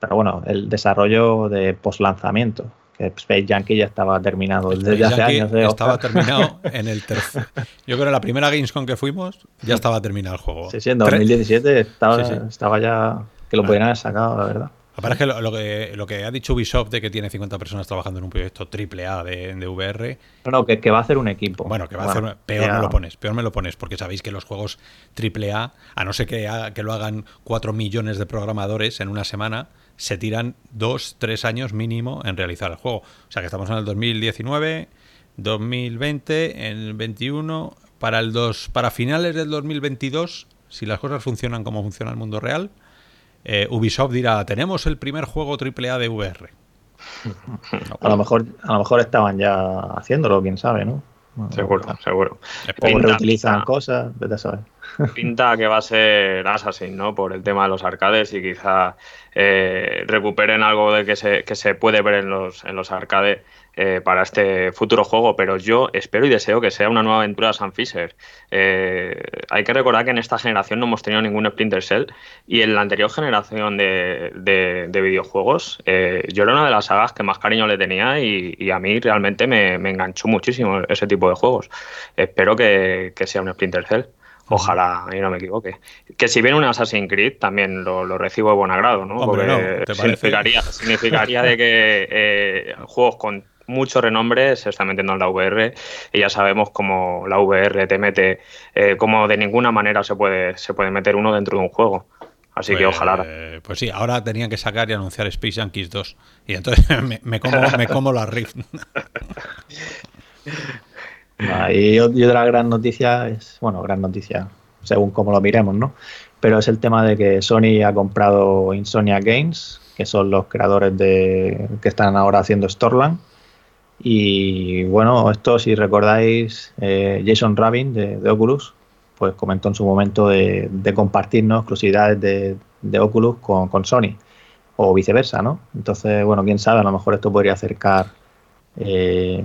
pero bueno, el desarrollo de post lanzamiento, que Space Yankee ya estaba terminado desde hace años. estaba terminado en el tercer. Yo creo que la primera Gamescom que fuimos ya estaba terminado el juego. Sí, sí, en 2017 estaba, estaba ya que lo podían haber sacado, la verdad. Aparte que lo, que lo que ha dicho Ubisoft de que tiene 50 personas trabajando en un proyecto triple A de, VR. No, que, que, va a hacer un equipo. Bueno, que va a hacer. Peor me lo pones, peor me lo pones, porque sabéis que los juegos triple A, a no ser que, que lo hagan 4 millones de programadores en una semana, se tiran 2, 3 años mínimo en realizar el juego. O sea que estamos en el 2019, 2020, en el 21. Para, el 2, para finales del 2022, si las cosas funcionan como funciona el mundo real eh, Ubisoft dirá, tenemos el primer juego AAA de VR. a, lo mejor, a lo mejor estaban ya haciéndolo, quién sabe, ¿no? seguro, seguro. O reutilizan cosas, vete a saber. Pinta que va a ser Assassin, ¿no? Por el tema de los arcades y quizá eh, recuperen algo de que se, que se puede ver en los, en los arcades eh, para este futuro juego, pero yo espero y deseo que sea una nueva aventura de Sam Fisher. Eh, hay que recordar que en esta generación no hemos tenido ningún Splinter Cell y en la anterior generación de, de, videojuegos yo era una de las sagas que más cariño le tenía y, a mí realmente me, enganchó muchísimo ese tipo de juegos. Espero que, sea un Splinter Cell. Ojalá, y no me equivoque. Que si viene un Assassin's Creed, también lo, recibo de buen agrado, ¿no? Porque significaría, significaría, de que juegos con mucho renombre se está metiendo en la VR y ya sabemos cómo la VR te mete, eh, cómo de ninguna manera se puede, se puede meter uno dentro de un juego. Así que pues, ojalá. Pues sí, ahora tenían que sacar y anunciar Space Yankees 2. Y entonces me, como, me como la Rift. y, otra gran noticia es, bueno, gran noticia, según cómo lo miremos, ¿no? Pero es el tema de que Sony ha comprado Insomnia Games, que son los creadores de que están ahora haciendo Storland y bueno, esto si recordáis, eh, Jason Rabin de, Oculus, pues comentó en su momento de, compartirnos exclusividades de, Oculus con, Sony o viceversa, ¿no? Entonces, bueno, quién sabe, a lo mejor esto podría acercar eh,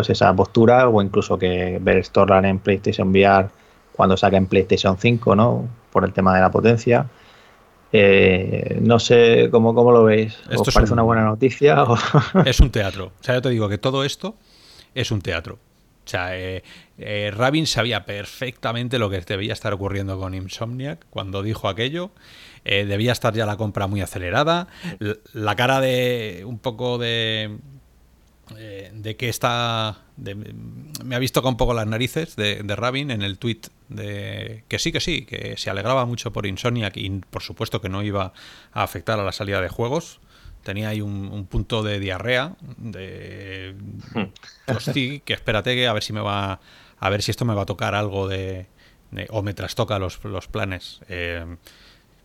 pues esa postura o incluso que ver Storland en PlayStation VR cuando en PlayStation 5, ¿no? Por el tema de la potencia. Eh, no sé cómo, cómo lo veis. ¿Os parece una buena noticia? Es un teatro. O sea, yo te digo que todo esto es un teatro. O sea, eh, eh, Rabin sabía perfectamente lo que debía estar ocurriendo con Insomniac cuando dijo aquello. debía estar ya la compra muy acelerada. la cara de un poco de eh, de que está. me ha visto con un poco las narices de, Rabin en el tweet de que sí, que sí, que se alegraba mucho por Insomniac y por supuesto que no iba a afectar a la salida de juegos. Tenía ahí un, punto de diarrea, de. Pues sí, que espérate que a ver si me va. A ver si esto me va a tocar algo de. o me trastoca los, los planes. Eh,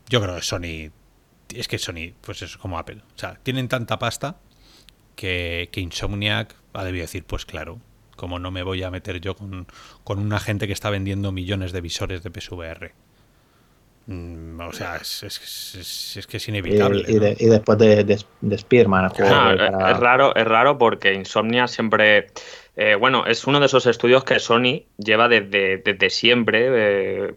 yo creo que Sony, es que Sony, pues es como Apple. O sea, tienen tanta pasta que, que Insomniac ha debido decir, pues claro, como no me voy a meter yo con, con una gente que está vendiendo millones de visores de PSVR. Mm, o sea, es, es, es, que es inevitable. Y, y, después de, de, de Spearman. Claro, para... es, raro, es raro porque Insomnia siempre eh, bueno, es uno de esos estudios que Sony lleva desde, desde siempre, eh,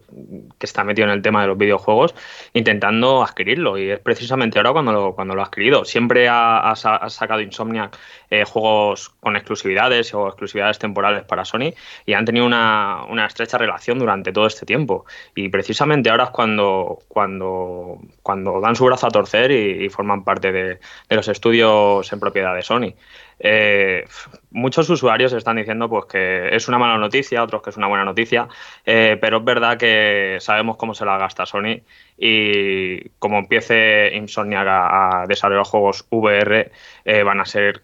que está metido en el tema de los videojuegos, intentando adquirirlo. Y es precisamente ahora cuando lo, cuando lo ha adquirido. Siempre ha, ha, ha sacado Insomniac eh, juegos con exclusividades o exclusividades temporales para Sony y han tenido una, una, estrecha relación durante todo este tiempo. Y precisamente ahora es cuando, cuando, cuando dan su brazo a torcer y, y forman parte de, de los estudios en propiedad de Sony. Eh, muchos usuarios están diciendo pues que es una mala noticia, otros que es una buena noticia, eh, pero es verdad que sabemos cómo se la gasta Sony y como empiece Insomniac a, a desarrollar juegos VR, eh, van a ser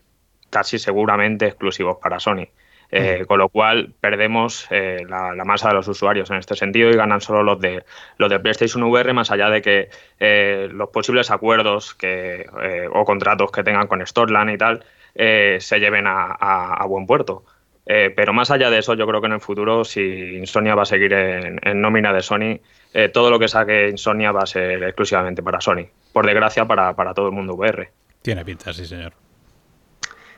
casi seguramente exclusivos para Sony. Eh, con lo cual perdemos eh, la, la, masa de los usuarios en este sentido y ganan solo los de los de PlayStation VR, más allá de que eh, los posibles acuerdos que, o contratos que tengan con Storeland y tal se lleven a, a, a buen puerto. Eh, pero más allá de eso, yo creo que en el futuro, si Insomnia va a seguir en, en nómina de Sony, eh, todo lo que saque Insomnia va a ser exclusivamente para Sony. Por desgracia, para, para todo el mundo VR. Tiene pinta, sí, señor.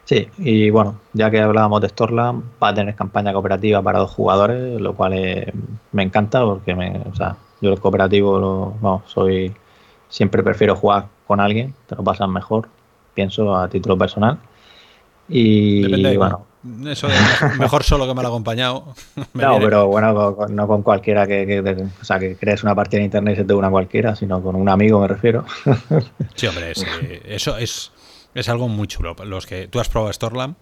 Sí, y bueno, ya que hablábamos de Storland, va a tener campaña cooperativa para dos jugadores, lo cual eh, me encanta porque me, o sea, yo el cooperativo lo, no, soy siempre prefiero jugar con alguien, te lo pasas mejor, pienso a título personal. Y Depende bueno, eso de mejor solo que mal acompañado. Me no, viene. pero bueno, con, no con cualquiera que, que, o sea, que crees una partida en internet y se te una cualquiera, sino con un amigo, me refiero. Sí, hombre, sí, eso es, es algo muy chulo. Los que tú has probado Storlam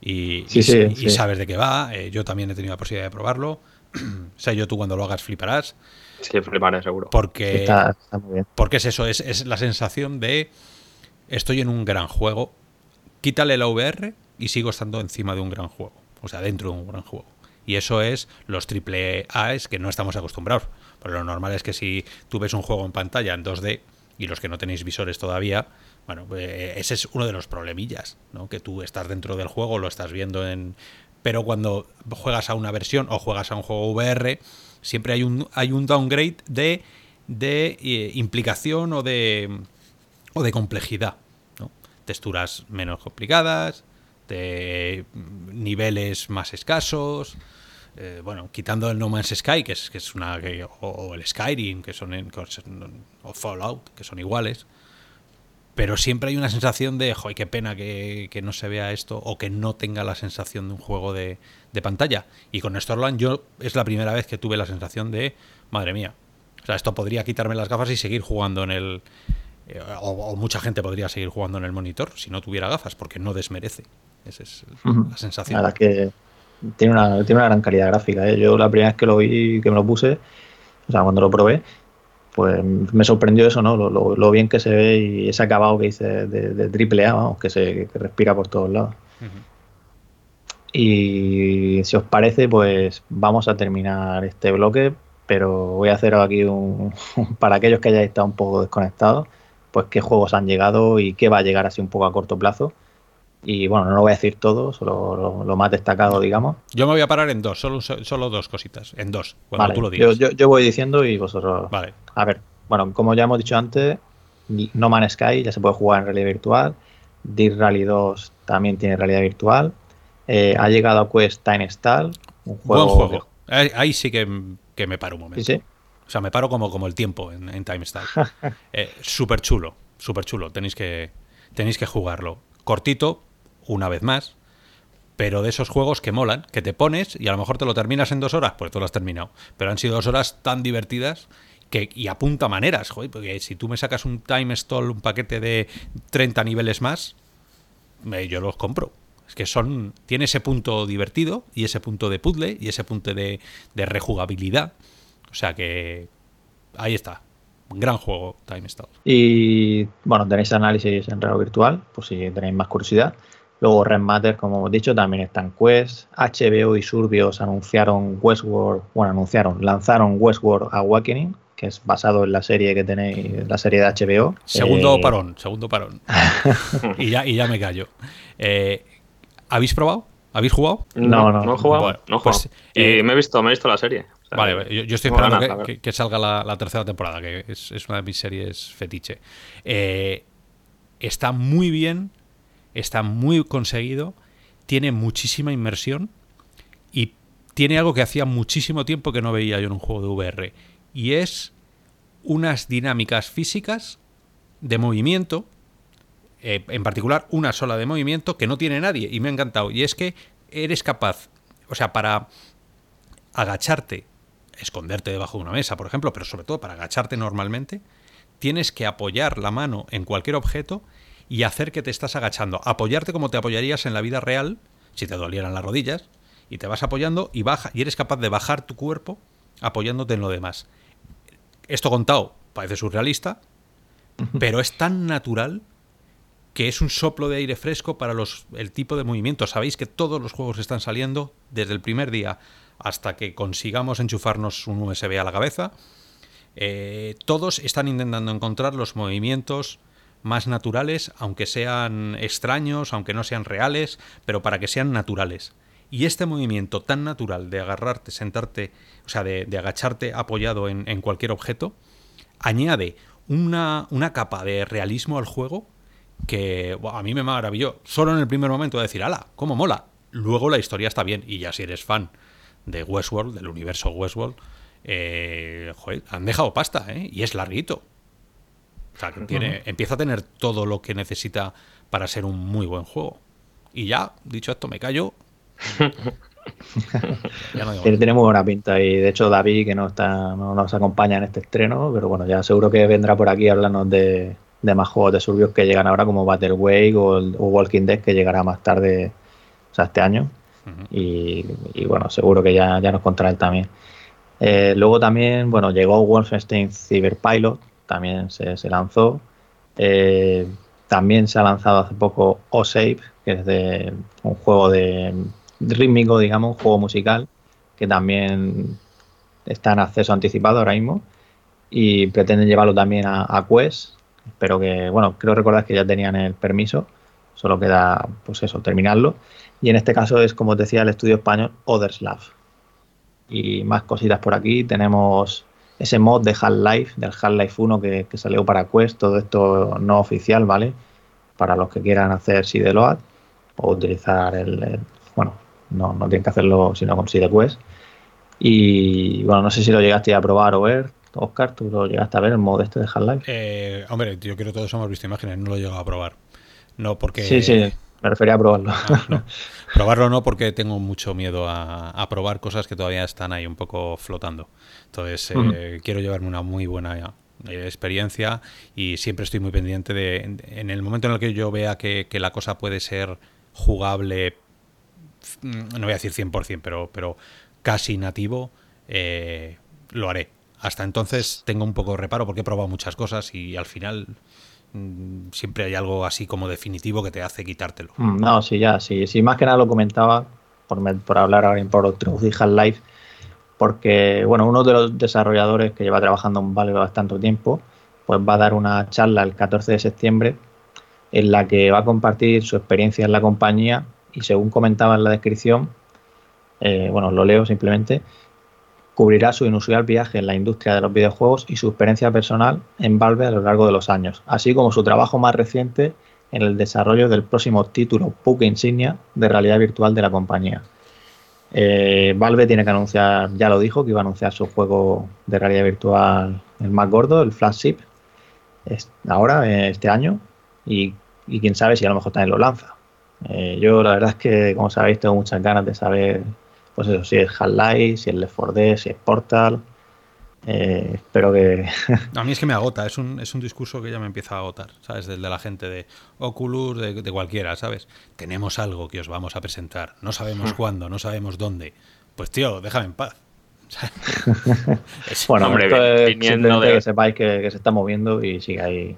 y, Sí, y- sí, y sí. sabes de qué va. eh, yo también he tenido la posibilidad de probarlo. o sea, yo tú cuando lo hagas fliparás. Sí, fliparé seguro. Porque, está, está muy bien. porque es eso, es, es la sensación de estoy en un gran juego, quítale la VR y sigo estando encima de un gran juego. O sea, dentro de un gran juego. Y eso es los triple A es que no estamos acostumbrados. Pero lo normal es que si tú ves un juego en pantalla en 2D y los que no tenéis visores todavía, bueno, eh, ese es uno de los problemillas, ¿no? Que tú estás dentro del juego, lo estás viendo en... Pero cuando juegas a una versión o juegas a un juego VR, siempre hay un, hay un downgrade de, de eh, implicación o de, o de complejidad. Texturas menos complicadas, de niveles más escasos. eh, bueno, quitando el No Man's Sky, que es, que es una. o, el Skyrim, que son. en- o Fallout, que son iguales. Pero siempre hay una sensación de, joder, qué pena que, que no se vea esto o que no tenga la sensación de un juego de, de pantalla. Y con Storland yo es la primera vez que tuve la sensación de, madre mía, o sea, esto podría quitarme las gafas y seguir jugando en el... eh, O, o mucha gente podría seguir jugando en el monitor si no tuviera gafas, porque no desmerece. Esa es la sensación. La verdad es que tiene una, tiene una gran calidad gráfica. ¿eh? Yo la primera vez que lo vi, que me lo puse, o sea, cuando lo probé, pues me sorprendió eso, ¿no? Lo, lo- lo bien que se ve y ese acabado que dice de, de triple A, vamos, que se que respira por todos lados. Y si os parece, pues vamos a terminar este bloque, pero voy a hacer aquí un, para aquellos que hayáis estado un poco desconectados, pues qué juegos han llegado y qué va a llegar así un poco a corto plazo. Y bueno, no lo voy a decir todo, solo lo, lo más destacado, digamos. Yo me voy a parar en dos, solo, solo dos cositas. En dos, cuando Vale, tú lo digas. yo, yo voy diciendo y vosotros... Vale. A ver, bueno, como ya hemos dicho antes, No Man's Sky ya se puede jugar en realidad virtual. Dirt Rally 2 también tiene realidad virtual. Eh, ha llegado a Quest Time Stall, un juego. Buen juego. Ahí, ahí sí que, que me paro un momento. Sí, sí. O sea, me paro como, como el tiempo en, en Time Style. Eh, súper chulo, súper chulo. Tenéis que, tenéis que jugarlo. Cortito, una vez más, pero de esos juegos que molan, que te pones y a lo mejor te lo terminas en dos horas, pues tú lo has terminado. Pero han sido dos horas tan divertidas que, y apunta maneras, joder, porque si tú me sacas un Time Stall, un paquete de 30 niveles más, yo los compro. Es que son. Tiene ese punto divertido y ese punto de puzzle y ese punto de, de rejugabilidad. O sea que. Ahí está. Gran juego, Time Stall. Y bueno, tenéis análisis en realidad virtual, por si tenéis más curiosidad. Luego Red Matter, como hemos dicho, también está en Quest. HBO y Surbios anunciaron Westworld, bueno, anunciaron, lanzaron Westworld Awakening, que es basado en la serie que tenéis, la serie de HBO. Segundo eh, parón, segundo parón. y, ya, y ya me callo. Eh, ¿Habéis probado? ¿Habéis jugado? No, no, no he jugado. no pues, y eh, me he visto, me he visto la serie. Vale, yo, estoy esperando que, salga la, tercera temporada, que es, una de mis series fetiche. está muy bien, está muy conseguido, tiene muchísima inmersión y tiene algo que hacía muchísimo tiempo que no veía yo en un juego de VR y es unas dinámicas físicas de movimiento, eh, en particular una sola de movimiento que no tiene nadie y me ha encantado. Y es que eres capaz, o sea, para agacharte, esconderte debajo de una mesa, por ejemplo, pero sobre todo para agacharte normalmente, tienes que apoyar la mano en cualquier objeto y hacer que te estás agachando. Apoyarte como te apoyarías en la vida real, si te dolieran las rodillas, y te vas apoyando y baja, y eres capaz de bajar tu cuerpo apoyándote en lo demás. Esto contado parece surrealista, pero es tan natural que es un soplo de aire fresco para los, el tipo de movimiento. Sabéis que todos los juegos están saliendo desde el primer día hasta que consigamos enchufarnos un USB a la cabeza. Eh, todos están intentando encontrar los movimientos más naturales, aunque sean extraños, aunque no sean reales, pero para que sean naturales. Y este movimiento tan natural de agarrarte, sentarte, o sea, de, agacharte apoyado en, cualquier objeto, añade una, una, capa de realismo al juego que a mí me maravilló. Solo en el primer momento de decir, ala, cómo mola. Luego la historia está bien. Y ya si eres fan de Westworld, del universo Westworld, eh, joder, han dejado pasta, ¿eh? Y es larguito. O sea, que tiene, empieza a tener todo lo que necesita para ser un muy buen juego. Y ya, dicho esto, me callo tiene, muy buena pinta y de hecho David que no está no nos acompaña en este estreno, pero bueno, ya seguro que vendrá por aquí a hablarnos de, más juegos de surbios que llegan ahora como Battle Wake o, Walking Dead que llegará más tarde, o sea, este año. Y, bueno, seguro que ya, ya nos contará él también. Eh, luego también, bueno, llegó Wolfenstein Cyberpilot, también se, lanzó. Eh, también se ha lanzado hace poco O-Save, que es de un juego de rítmico, digamos, un juego musical, que también está en acceso anticipado ahora mismo y pretenden llevarlo también a, Quest. Espero que, bueno, creo recordar que ya tenían el permiso, solo queda, pues eso, terminarlo. Y en este caso es, como os decía, el estudio español Others Y más cositas por aquí. Tenemos ese mod de Half-Life, del Half-Life 1 que, que, salió para Quest, todo esto no oficial, ¿vale? Para los que quieran hacer Sideload o utilizar el, bueno, no, no tienen que hacerlo sino con SideQuest. Y bueno, no sé si lo llegaste a probar o ver, Oscar, ¿tú lo llegaste a ver el modo este de Half-Life? Eh, hombre, yo creo que todos hemos visto imágenes, no lo he llegado a probar. No, porque... Sí, sí, me refería a probarlo. Probarlo no, porque tengo mucho miedo a, probar cosas que todavía están ahí un poco flotando. Entonces, eh, quiero llevarme una muy buena eh, experiencia y siempre estoy muy pendiente de, en el momento en el que yo vea que, que la cosa puede ser jugable Mm, no voy a decir 100%, pero, pero casi nativo, eh, lo haré. Hasta entonces tengo un poco de reparo porque he probado muchas cosas y al final siempre hay algo así como definitivo que te hace quitártelo. Mm, no, sí, ya, sí, sí, más que nada lo comentaba por, por hablar ahora por Half Life, porque, bueno, uno de los desarrolladores que lleva trabajando en Valve bastante tiempo, pues va a dar una charla el 14 de septiembre en la que va a compartir su experiencia en la compañía y según comentaba en la descripción, eh, bueno, lo leo simplemente, cubrirá su inusual viaje en la industria de los videojuegos y su experiencia personal en Valve a lo largo de los años, así como su trabajo más reciente en el desarrollo del próximo título PUC insignia de realidad virtual de la compañía. Eh, Valve tiene que anunciar, ya lo dijo, que iba a anunciar su juego de realidad virtual, el más gordo, el Flagship, ahora, eh, este año, y, y quién sabe si a lo mejor también lo lanza. Eh, yo la verdad es que, como sabéis, tengo muchas ganas de saber, pues eso, si es Half-Life, si es Left 4 Dead, si es Portal. Eh, espero que... a mí es que me agota, es un, es un discurso que ya me empieza a agotar, ¿sabes? Del de la gente de Oculus, de, cualquiera, ¿sabes? Tenemos algo que os vamos a presentar, no sabemos hmm. cuándo, no sabemos dónde. Pues tío, déjame en paz. bueno, hombre, esto es de... que sepáis que, que, se está moviendo y sigue ahí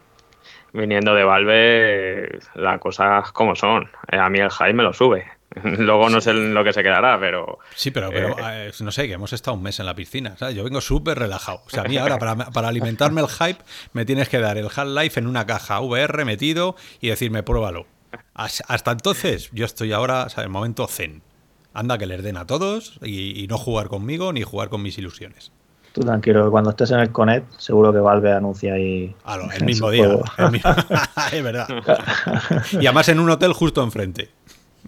viniendo de Valve, las cosas como son. Eh, a mí el hype me lo sube. Luego no sé lo que se quedará, pero. Sí, pero, pero eh, eh, no sé, que hemos estado un mes en la piscina. ¿sabes? Yo vengo súper relajado. O sea, a mí ahora, para, para, alimentarme el hype, me tienes que dar el Half-Life en una caja VR metido y decirme, pruébalo. Hasta entonces, yo estoy ahora, ¿sabes? El momento zen. Anda que les den a todos y, y no jugar conmigo ni jugar con mis ilusiones. Tú tranquilo, cuando estés en el Connect, seguro que Valve anuncia ahí. Ah, no, el mismo día. El mismo... es verdad. y además en un hotel justo enfrente.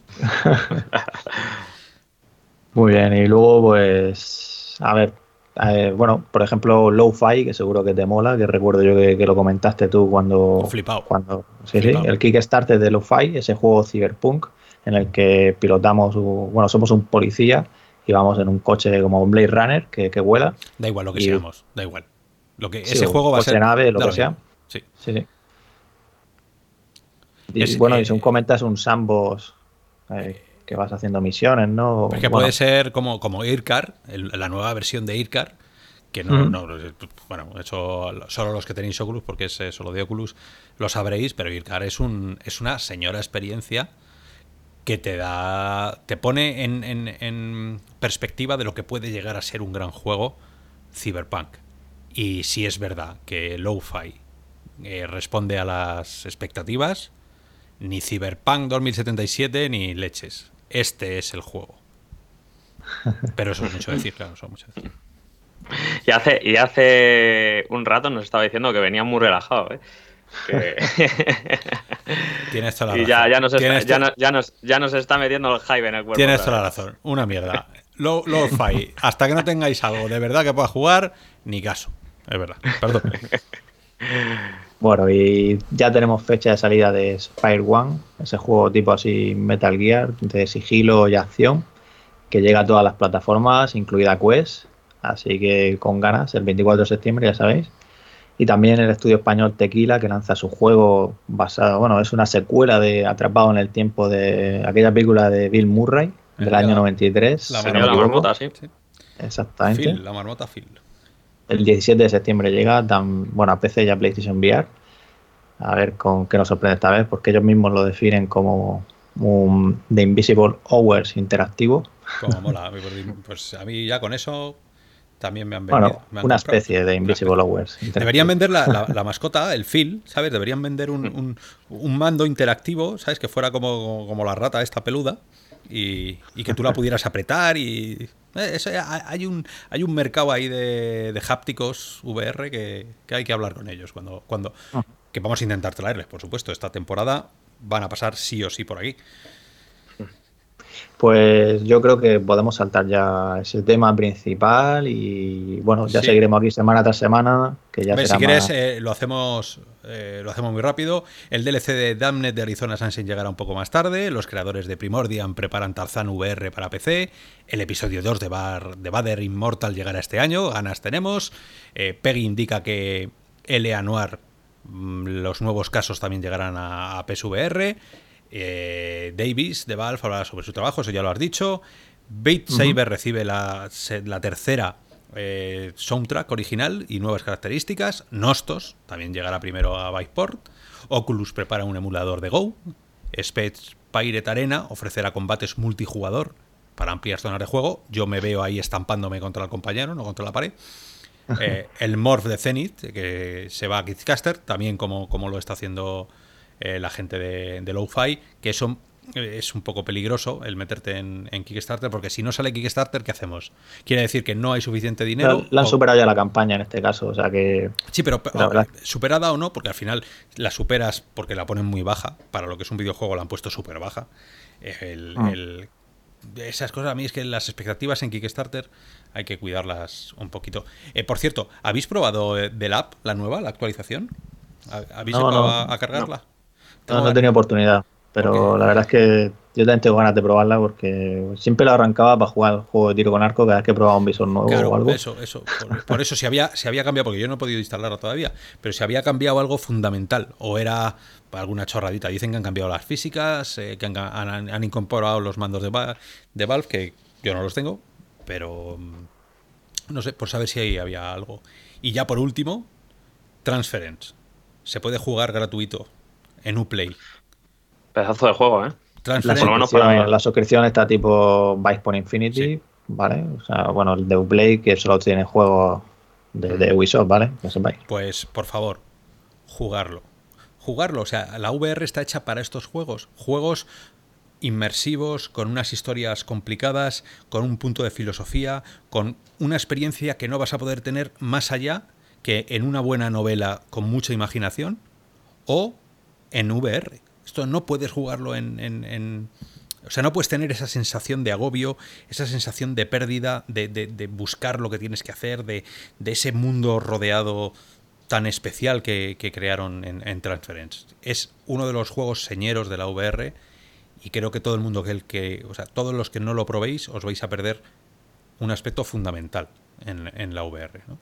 Muy bien, y luego, pues, a ver, eh, bueno, por ejemplo, Low-Fi, que seguro que te mola, que recuerdo yo que, que lo comentaste tú cuando. Flipado. cuando sí, Flipao. sí, el Kickstarter de Low-Fi, ese juego Cyberpunk, en el que pilotamos, bueno, somos un policía y vamos en un coche como un Blade Runner que, que vuela. Da igual lo que y, seamos, da igual. Lo que, sí, ese juego va a ser. nave, lo que sea. Sí. Sí, sí. Y, es, bueno, eh, y según comentas, un sandbox eh, que vas haciendo misiones, ¿no? Es que bueno. puede ser como, como Ircar, el, la nueva versión de Ircar, que no, no, bueno, eso solo los que tenéis Oculus, porque es solo de Oculus, lo sabréis, pero Ircar es, un, es una señora experiencia que te da. te pone en, en, en, perspectiva de lo que puede llegar a ser un gran juego Cyberpunk. Y si es verdad que Lo-Fi eh, responde a las expectativas, ni Cyberpunk 2077 ni leches. Este es el juego. Pero eso es mucho decir, claro, eso es mucho decir. Y hace, y hace un rato nos estaba diciendo que venía muy relajado, ¿eh? Que... Tienes toda la y ya, ya, nos está, ya, no, ya, nos, ya, nos, está metiendo el hype en el cuerpo. Tienes toda la razón. Una mierda. Low, low fi. Hasta que no tengáis algo de verdad que pueda jugar, ni caso. Es verdad. Perdón. Bueno, y ya tenemos fecha de salida de Spire One, ese juego tipo así Metal Gear, de sigilo y acción, que llega a todas las plataformas, incluida Quest. Así que con ganas, el 24 de septiembre, ya sabéis. Y también el estudio español Tequila, que lanza su juego basado, bueno, es una secuela de Atrapado en el tiempo de aquella película de Bill Murray, del año 93. La, no la marmota, sí. sí. Exactamente. Phil, la marmota Phil. El 17 de septiembre llega, tan, bueno, a PC y a PlayStation VR. A ver con qué nos sorprende esta vez, porque ellos mismos lo definen como un The Invisible Hours interactivo. Como mola, pues a mí ya con eso también me han vendido. Bueno, me han una comprado. especie de Invisible Hours. Deberían vender la, la, la, mascota, el Phil, ¿sabes? Deberían vender un, un, un, mando interactivo, ¿sabes? Que fuera como, como la rata esta peluda y, y que tú la pudieras apretar y... Eso, hay, un, hay un mercado ahí de, de hápticos VR que, que, hay que hablar con ellos cuando... cuando que vamos a intentar traerles, por supuesto. Esta temporada van a pasar sí o sí por aquí. Pues yo creo que podemos saltar ya ese tema principal y bueno, ya sí. seguiremos aquí semana tras semana. Que ya será si quieres, más... eh, lo, hacemos, eh, lo hacemos muy rápido. El DLC de Damned de Arizona Sunshine llegará un poco más tarde. Los creadores de Primordian preparan Tarzan VR para PC. El episodio 2 de, Bar, de Vader Immortal llegará este año. Ganas tenemos. Eh, Peggy indica que L.A. Noir, mm, los nuevos casos también llegarán a, a PSVR. Eh, Davis de Valve habla sobre su trabajo, eso ya lo has dicho. Beat Saber uh -huh. recibe la, la tercera eh, soundtrack original y nuevas características. Nostos también llegará primero a Viveport. Oculus prepara un emulador de Go. Space Pirate Arena ofrecerá combates multijugador para ampliar zonas de juego. Yo me veo ahí estampándome contra el compañero, no contra la pared. Eh, el Morph de Zenith, que se va a Kickstarter, también como, como lo está haciendo eh, la gente de, de Lo-Fi, que eso es un poco peligroso el meterte en, en, Kickstarter, porque si no sale Kickstarter, ¿qué hacemos? Quiere decir que no hay suficiente dinero. La, la han o... superado ya la campaña en este caso, o sea que. Sí, pero o, superada o no, porque al final la superas porque la ponen muy baja. Para lo que es un videojuego la han puesto súper baja. El, mm. el, esas cosas a mí es que las expectativas en Kickstarter hay que cuidarlas un poquito. Eh, por cierto, ¿habéis probado eh, del app, la nueva, la actualización? ¿Habéis no, llegado no, a, a cargarla? No. No, no he tenido oportunidad, pero okay. la verdad es que yo también tengo ganas de probarla porque siempre la arrancaba para jugar juego de tiro con arco cada vez que probaba un visor nuevo claro, o algo. Eso, eso. Por, por eso, si había, si había cambiado, porque yo no he podido instalarla todavía, pero si había cambiado algo fundamental o era alguna chorradita. Dicen que han cambiado las físicas, eh, que han, han, han, incorporado los mandos de, de Valve, que yo no los tengo, pero no sé, por saber si ahí había algo. Y ya por último, Transference se puede jugar gratuito en Uplay. Pedazo de juego, ¿eh? La suscripción, la suscripción está tipo Vice por Infinity, ¿vale? O sea, bueno, el de Uplay que solo tiene juegos de, de Ubisoft, ¿vale? Pues, por favor, jugarlo. Jugarlo, o sea, la VR está hecha para estos juegos. Juegos inmersivos, con unas historias complicadas, con un punto de filosofía, con una experiencia que no vas a poder tener más allá que en una buena novela con mucha imaginación o en VR. Esto no puedes jugarlo en, o sea, no puedes tener esa sensación de agobio, esa sensación de pérdida, de, buscar lo que tienes que hacer, de, ese mundo rodeado tan especial que, crearon en, en, Transference. Es uno de los juegos señeros de la VR y creo que todo el mundo que el que, o sea, todos los que no lo probéis os vais a perder un aspecto fundamental en, la VR, ¿no?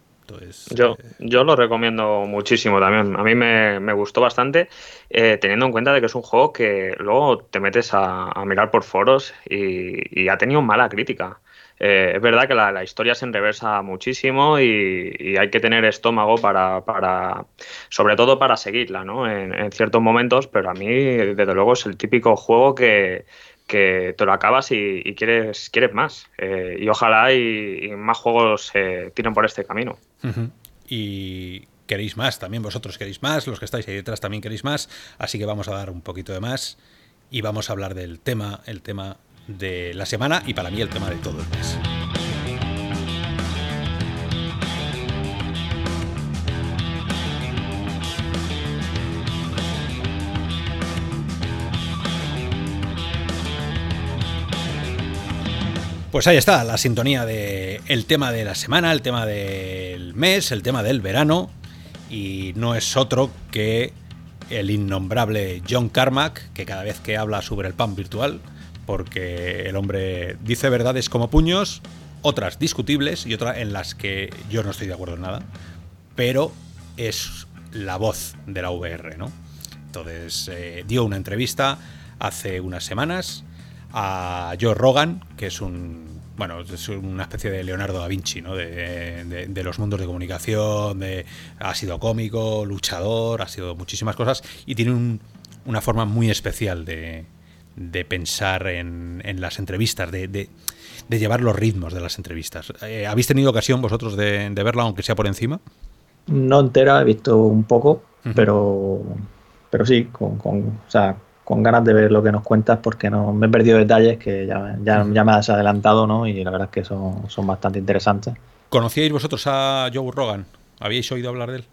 Yo, eh, yo lo recomiendo muchísimo también. A mí me, gustó bastante, eh, teniendo en cuenta de que es un juego que luego te metes a, mirar por foros y, y, ha tenido mala crítica. Eh, es verdad que la, historia se enreversa muchísimo y, hay que tener estómago para, para sobre todo para seguirla, ¿no? En, ciertos momentos, pero a mí, desde luego, es el típico juego que, te lo acabas y, quieres, quieres más. Eh, y ojalá y, más juegos se tiren por este camino. Y queréis más, también vosotros queréis más, los que estáis ahí detrás también queréis más, así que vamos a dar un poquito de más y vamos a hablar del tema, el tema de la semana y para mí el tema de todo el mes. Pues ahí está, la sintonía de el tema de la semana, el tema del mes, el tema del verano. Y no es otro que el innombrable John Carmack, que cada vez que habla sobre el pan virtual, porque el hombre dice verdades como puños, otras discutibles y otras en las que yo no estoy de acuerdo en nada, pero es la voz de la VR, ¿no? Entonces eh, dio una entrevista hace unas semanas a Joe Rogan, que es un bueno, es una especie de Leonardo da Vinci, ¿no? De, los mundos de comunicación, de, ha sido cómico, luchador, ha sido muchísimas cosas y tiene una forma muy especial de, de pensar en, las entrevistas, de, llevar los ritmos de las entrevistas. Eh, ¿Habéis tenido ocasión vosotros de, verla, aunque sea por encima? No entera, he visto un poco, pero, pero sí, con, con, con ganas de ver lo que nos cuentas, porque no me he perdido detalles que ya, ya, me has adelantado, ¿no? Y la verdad es que son, son bastante interesantes. ¿Conocíais vosotros a Joe Rogan? ¿Habíais oído hablar de él?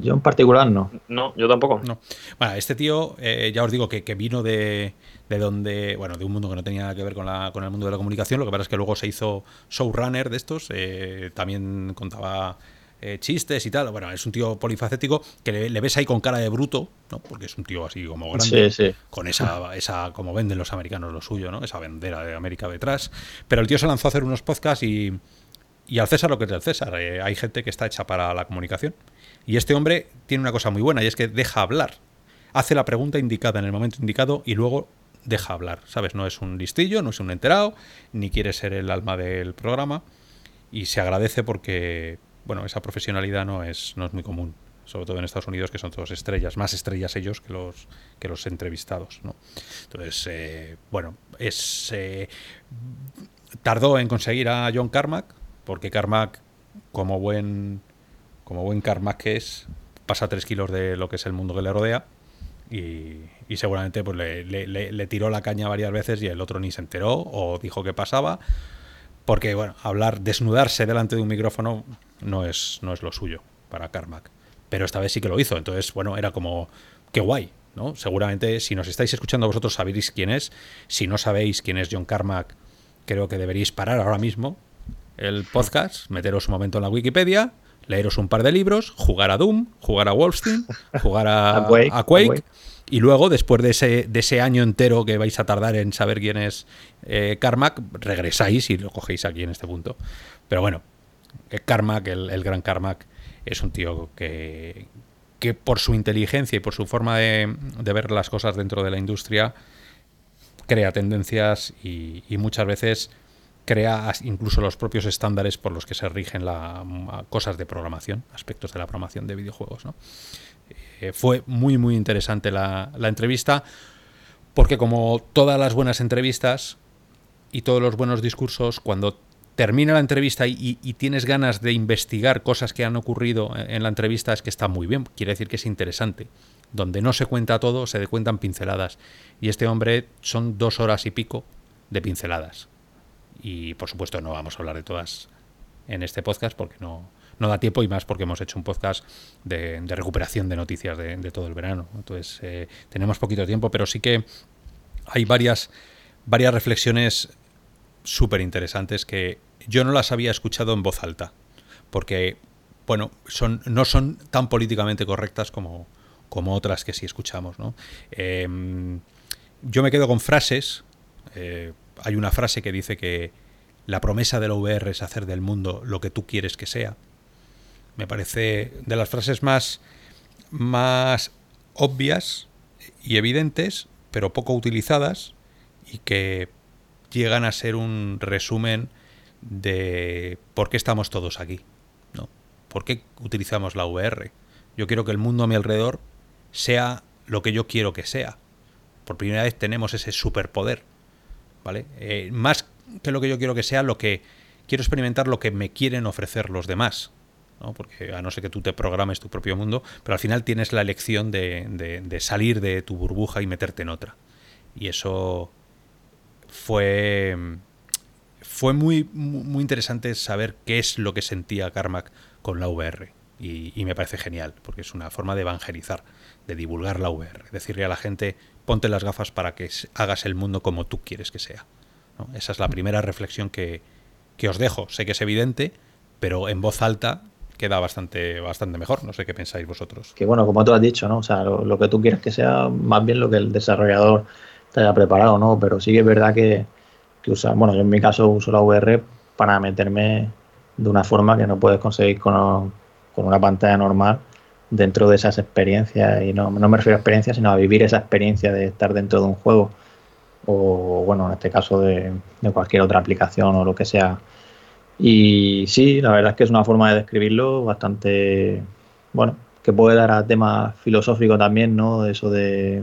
Yo en particular no. No, yo tampoco. No. Bueno, este tío, eh, ya os digo que, vino de, de, donde, bueno, de un mundo que no tenía nada que ver con, la, con el mundo de la comunicación. Lo que pasa es que luego se hizo showrunner de estos. Eh, también contaba eh, chistes y tal. Bueno, es un tío polifacético que le, ves ahí con cara de bruto, ¿no? Porque es un tío así como grande. Sí, sí. Con esa, esa, como venden los americanos lo suyo, ¿no? Esa bandera de América detrás. Pero el tío se lanzó a hacer unos podcasts y, y al César lo que es del César. hay gente que está hecha para la comunicación y este hombre tiene una cosa muy buena y es que deja hablar. Hace la pregunta indicada en el momento indicado y luego deja hablar. ¿Sabes? No es un listillo, no es un enterado, ni quiere ser el alma del programa. Y se agradece porque, bueno, esa profesionalidad no es, no es muy común. Sobre todo en Estados Unidos, que son todos estrellas, más estrellas ellos que los, que los entrevistados. ¿no? Entonces, eh, bueno, es. Eh, tardó en conseguir a John Carmack, porque Carmack, como buen como buen Carmack que es, pasa tres kilos de lo que es el mundo que le rodea y, seguramente pues le, tiró la caña varias veces y el otro ni se enteró o dijo que pasaba. Porque, bueno, hablar, desnudarse delante de un micrófono no es, no es lo suyo para Carmack. Pero esta vez sí que lo hizo. Entonces, bueno, era como, qué guay, ¿no? Seguramente, si nos estáis escuchando vosotros, sabéis quién es. Si no sabéis quién es John Carmack, creo que deberíais parar ahora mismo el podcast, meteros un momento en la Wikipedia, leeros un par de libros, jugar a Doom, jugar a Wolfenstein, jugar a, Quake, y luego, después de ese, de ese año entero que vais a tardar en saber quién es eh, Carmack, regresáis y lo cogéis aquí en este punto. Pero bueno, Carmack, el, gran Carmack, es un tío que, que por su inteligencia y por su forma de, ver las cosas dentro de la industria, crea tendencias y, muchas veces crea incluso los propios estándares por los que se rigen la, cosas de programación, aspectos de la programación de videojuegos. Eh, fue muy, muy interesante la, entrevista, porque como todas las buenas entrevistas y todos los buenos discursos, cuando termina la entrevista y, tienes ganas de investigar cosas que han ocurrido en la entrevista, es que está muy bien, quiere decir que es interesante. Donde no se cuenta todo, se cuentan pinceladas. Y este hombre son dos horas y pico de pinceladas y por supuesto no vamos a hablar de todas en este podcast porque no, no da tiempo y más porque hemos hecho un podcast de, recuperación de noticias de, todo el verano. Entonces eh, tenemos poquito tiempo, pero sí que hay varias, varias reflexiones súper interesantes que yo no las había escuchado en voz alta porque bueno, son, no son tan políticamente correctas como, como otras que sí escuchamos. ¿no? Em, yo me quedo con frases. Eh, hay una frase que dice que la promesa de la VR es hacer del mundo lo que tú quieres que sea. Me parece de las frases más, más obvias y evidentes, pero poco utilizadas y que llegan a ser un resumen de por qué estamos todos aquí. ¿no? ¿Por qué utilizamos la VR? Yo quiero que el mundo a mi alrededor sea lo que yo quiero que sea. Por primera vez tenemos ese superpoder ¿vale? Eh, más que lo que yo quiero que sea, lo que quiero experimentar lo que me quieren ofrecer los demás. ¿no? Porque a no ser que tú te programes tu propio mundo, pero al final tienes la elección de, salir de tu burbuja y meterte en otra. Y eso fue, fue muy, muy interesante saber qué es lo que sentía Carmack con la VR. Y, y, me parece genial, porque es una forma de evangelizar, de divulgar la VR, decirle a la gente, ponte las gafas para que hagas el mundo como tú quieres que sea. Esa es la primera reflexión que, os dejo. Sé que es evidente, pero en voz alta queda bastante, bastante mejor. No sé qué pensáis vosotros. Que bueno, como tú has dicho, ¿no? O sea, lo, que tú quieres que sea, más bien lo que el desarrollador te haya preparado, ¿no? Pero sí que es verdad que, que usar, bueno, yo en mi caso uso la VR para meterme de una forma que no puedes conseguir con, con una pantalla normal dentro de esas experiencias, y no, no me refiero a experiencias, sino a vivir esa experiencia de estar dentro de un juego, o bueno, en este caso de, cualquier otra aplicación o lo que sea. Y sí, la verdad es que es una forma de describirlo bastante, bueno, que puede dar a tema filosófico también, ¿no? Eso de,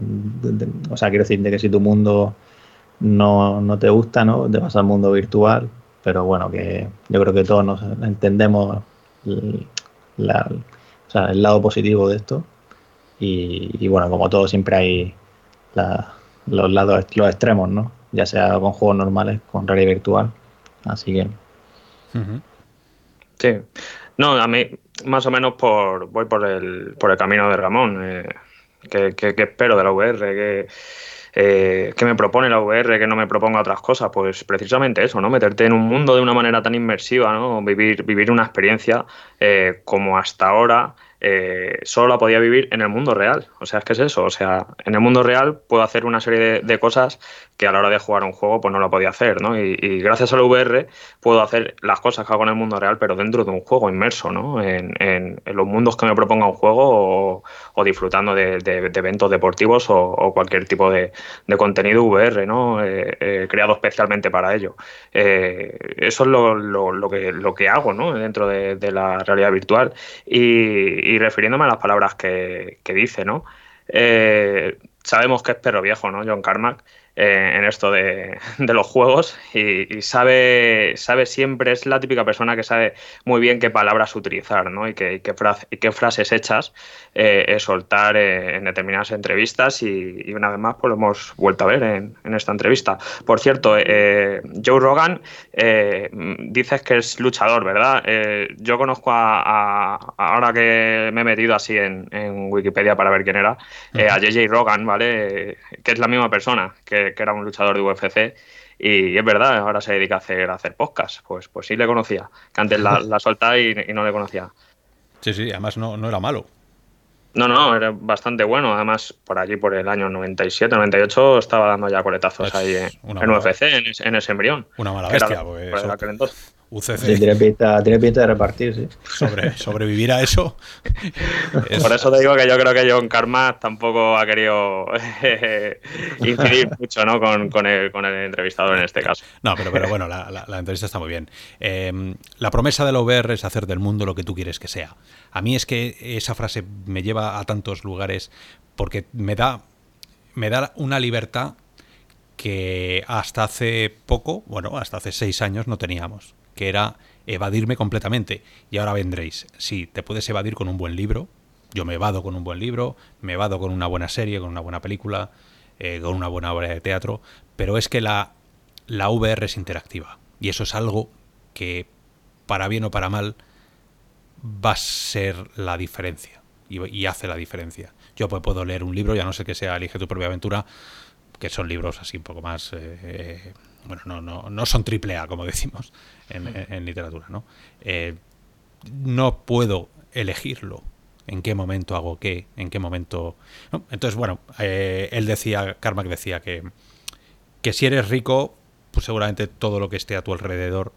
o sea, quiero decir, de que si tu mundo no, no te gusta, ¿no? Te vas al mundo virtual, pero bueno, que yo creo que todos nos entendemos la, el lado positivo de esto. Y, bueno, como todo, siempre hay los lados, los extremos, ¿no? Ya sea con juegos normales, con realidad virtual. Así que. Sí. No, a mí, más o menos, por voy por el, por el camino de Ramón. Eh, que, espero de la VR? Que, eh, ¿Qué me propone la VR que no me proponga otras cosas? Pues precisamente eso, ¿no? Meterte en un mundo de una manera tan inmersiva, ¿no? Vivir, vivir una experiencia eh, como hasta ahora eh, solo la podía vivir en el mundo real. O sea, es que es eso. O sea, en el mundo real puedo hacer una serie de, cosas que a la hora de jugar un juego pues no lo podía hacer, ¿no? Y, gracias a la VR puedo hacer las cosas que hago en el mundo real, pero dentro de un juego inmerso, ¿no? En, los mundos que me proponga un juego o, disfrutando de, eventos deportivos o, cualquier tipo de, contenido VR, ¿no? Eh, eh, creado especialmente para ello. eso es lo, que, lo que hago, ¿no? Dentro de, la realidad virtual. y y refiriéndome a las palabras que, dice, ¿no? Eh, sabemos que es perro viejo, ¿no? John Carmack. Eh, en esto de, los juegos y, sabe, sabe siempre, es la típica persona que sabe muy bien qué palabras utilizar ¿no? y, qué, qué, frases hechas eh, soltar eh, en determinadas entrevistas y, una vez más pues lo hemos vuelto a ver en, esta entrevista. Por cierto, Joe Rogan dices que es luchador, ¿verdad? yo conozco a, ahora que me he metido así en, Wikipedia para ver quién era, a JJ Rogan, ¿vale? que es la misma persona que que, era un luchador de UFC. Y es verdad, ahora se dedica a hacer, a hacer podcast. Pues, pues sí le conocía, que antes la, la soltaba y, no le conocía. Sí, sí, además no, no era malo. No, no, era bastante bueno. Además, por allí, por el año 97, 98, estaba dando ya coletazos ahí en, UFC, en, ese embrión. Una mala bestia, UCC. tiene, pinta, de repartir, sí. sobrevivir a eso. Por eso te digo que yo creo que John Karma tampoco ha querido incidir mucho ¿no? con, el, entrevistador en este caso. No, pero, pero bueno, la, entrevista está muy bien. Em, la promesa de la VR es hacer del mundo lo que tú quieres que sea. A mí es que esa frase me lleva a tantos lugares porque me da, me da una libertad que hasta hace poco, bueno, hasta hace seis años no teníamos, que era evadirme completamente. Y ahora vendréis, sí, te puedes evadir con un buen libro, yo me evado con un buen libro, me evado con una buena serie, con una buena película, eh, con una buena obra de teatro, pero es que la, la VR es interactiva. Y eso es algo que, para bien o para mal, va a ser la diferencia. Y, hace la diferencia. Yo puedo leer un libro, ya no sé que sea Elige tu propia aventura, que son libros así un poco más... Eh, eh, bueno, no, no, no son triple A, como decimos en, literatura, ¿no? Eh, no puedo elegirlo en qué momento hago qué, en qué momento... Entonces, bueno, él decía, Carmack decía que, que si eres rico, pues seguramente todo lo que esté a tu alrededor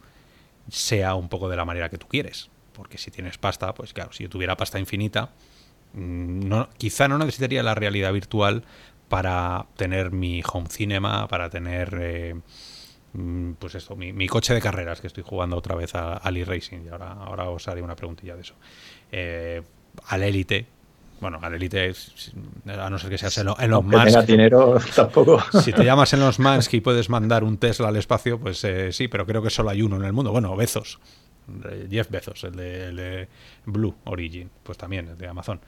sea un poco de la manera que tú quieres. Porque si tienes pasta, pues claro, si yo tuviera pasta infinita, mm, no, quizá no necesitaría la realidad virtual para tener mi home cinema, para tener eh, mm, pues esto, mi, coche de carreras, que estoy jugando otra vez a, Ali Racing, y ahora, ahora os haré una preguntilla de eso. Eh, al Elite, bueno, al Elite, a no ser que seas en, los Musk. dinero tampoco. Si te llamas en los Musk y puedes mandar un Tesla al espacio, pues eh, sí, pero creo que solo hay uno en el mundo. Bueno, Bezos. Jeff Bezos, el de, Blue Origin, pues también, el de Amazon.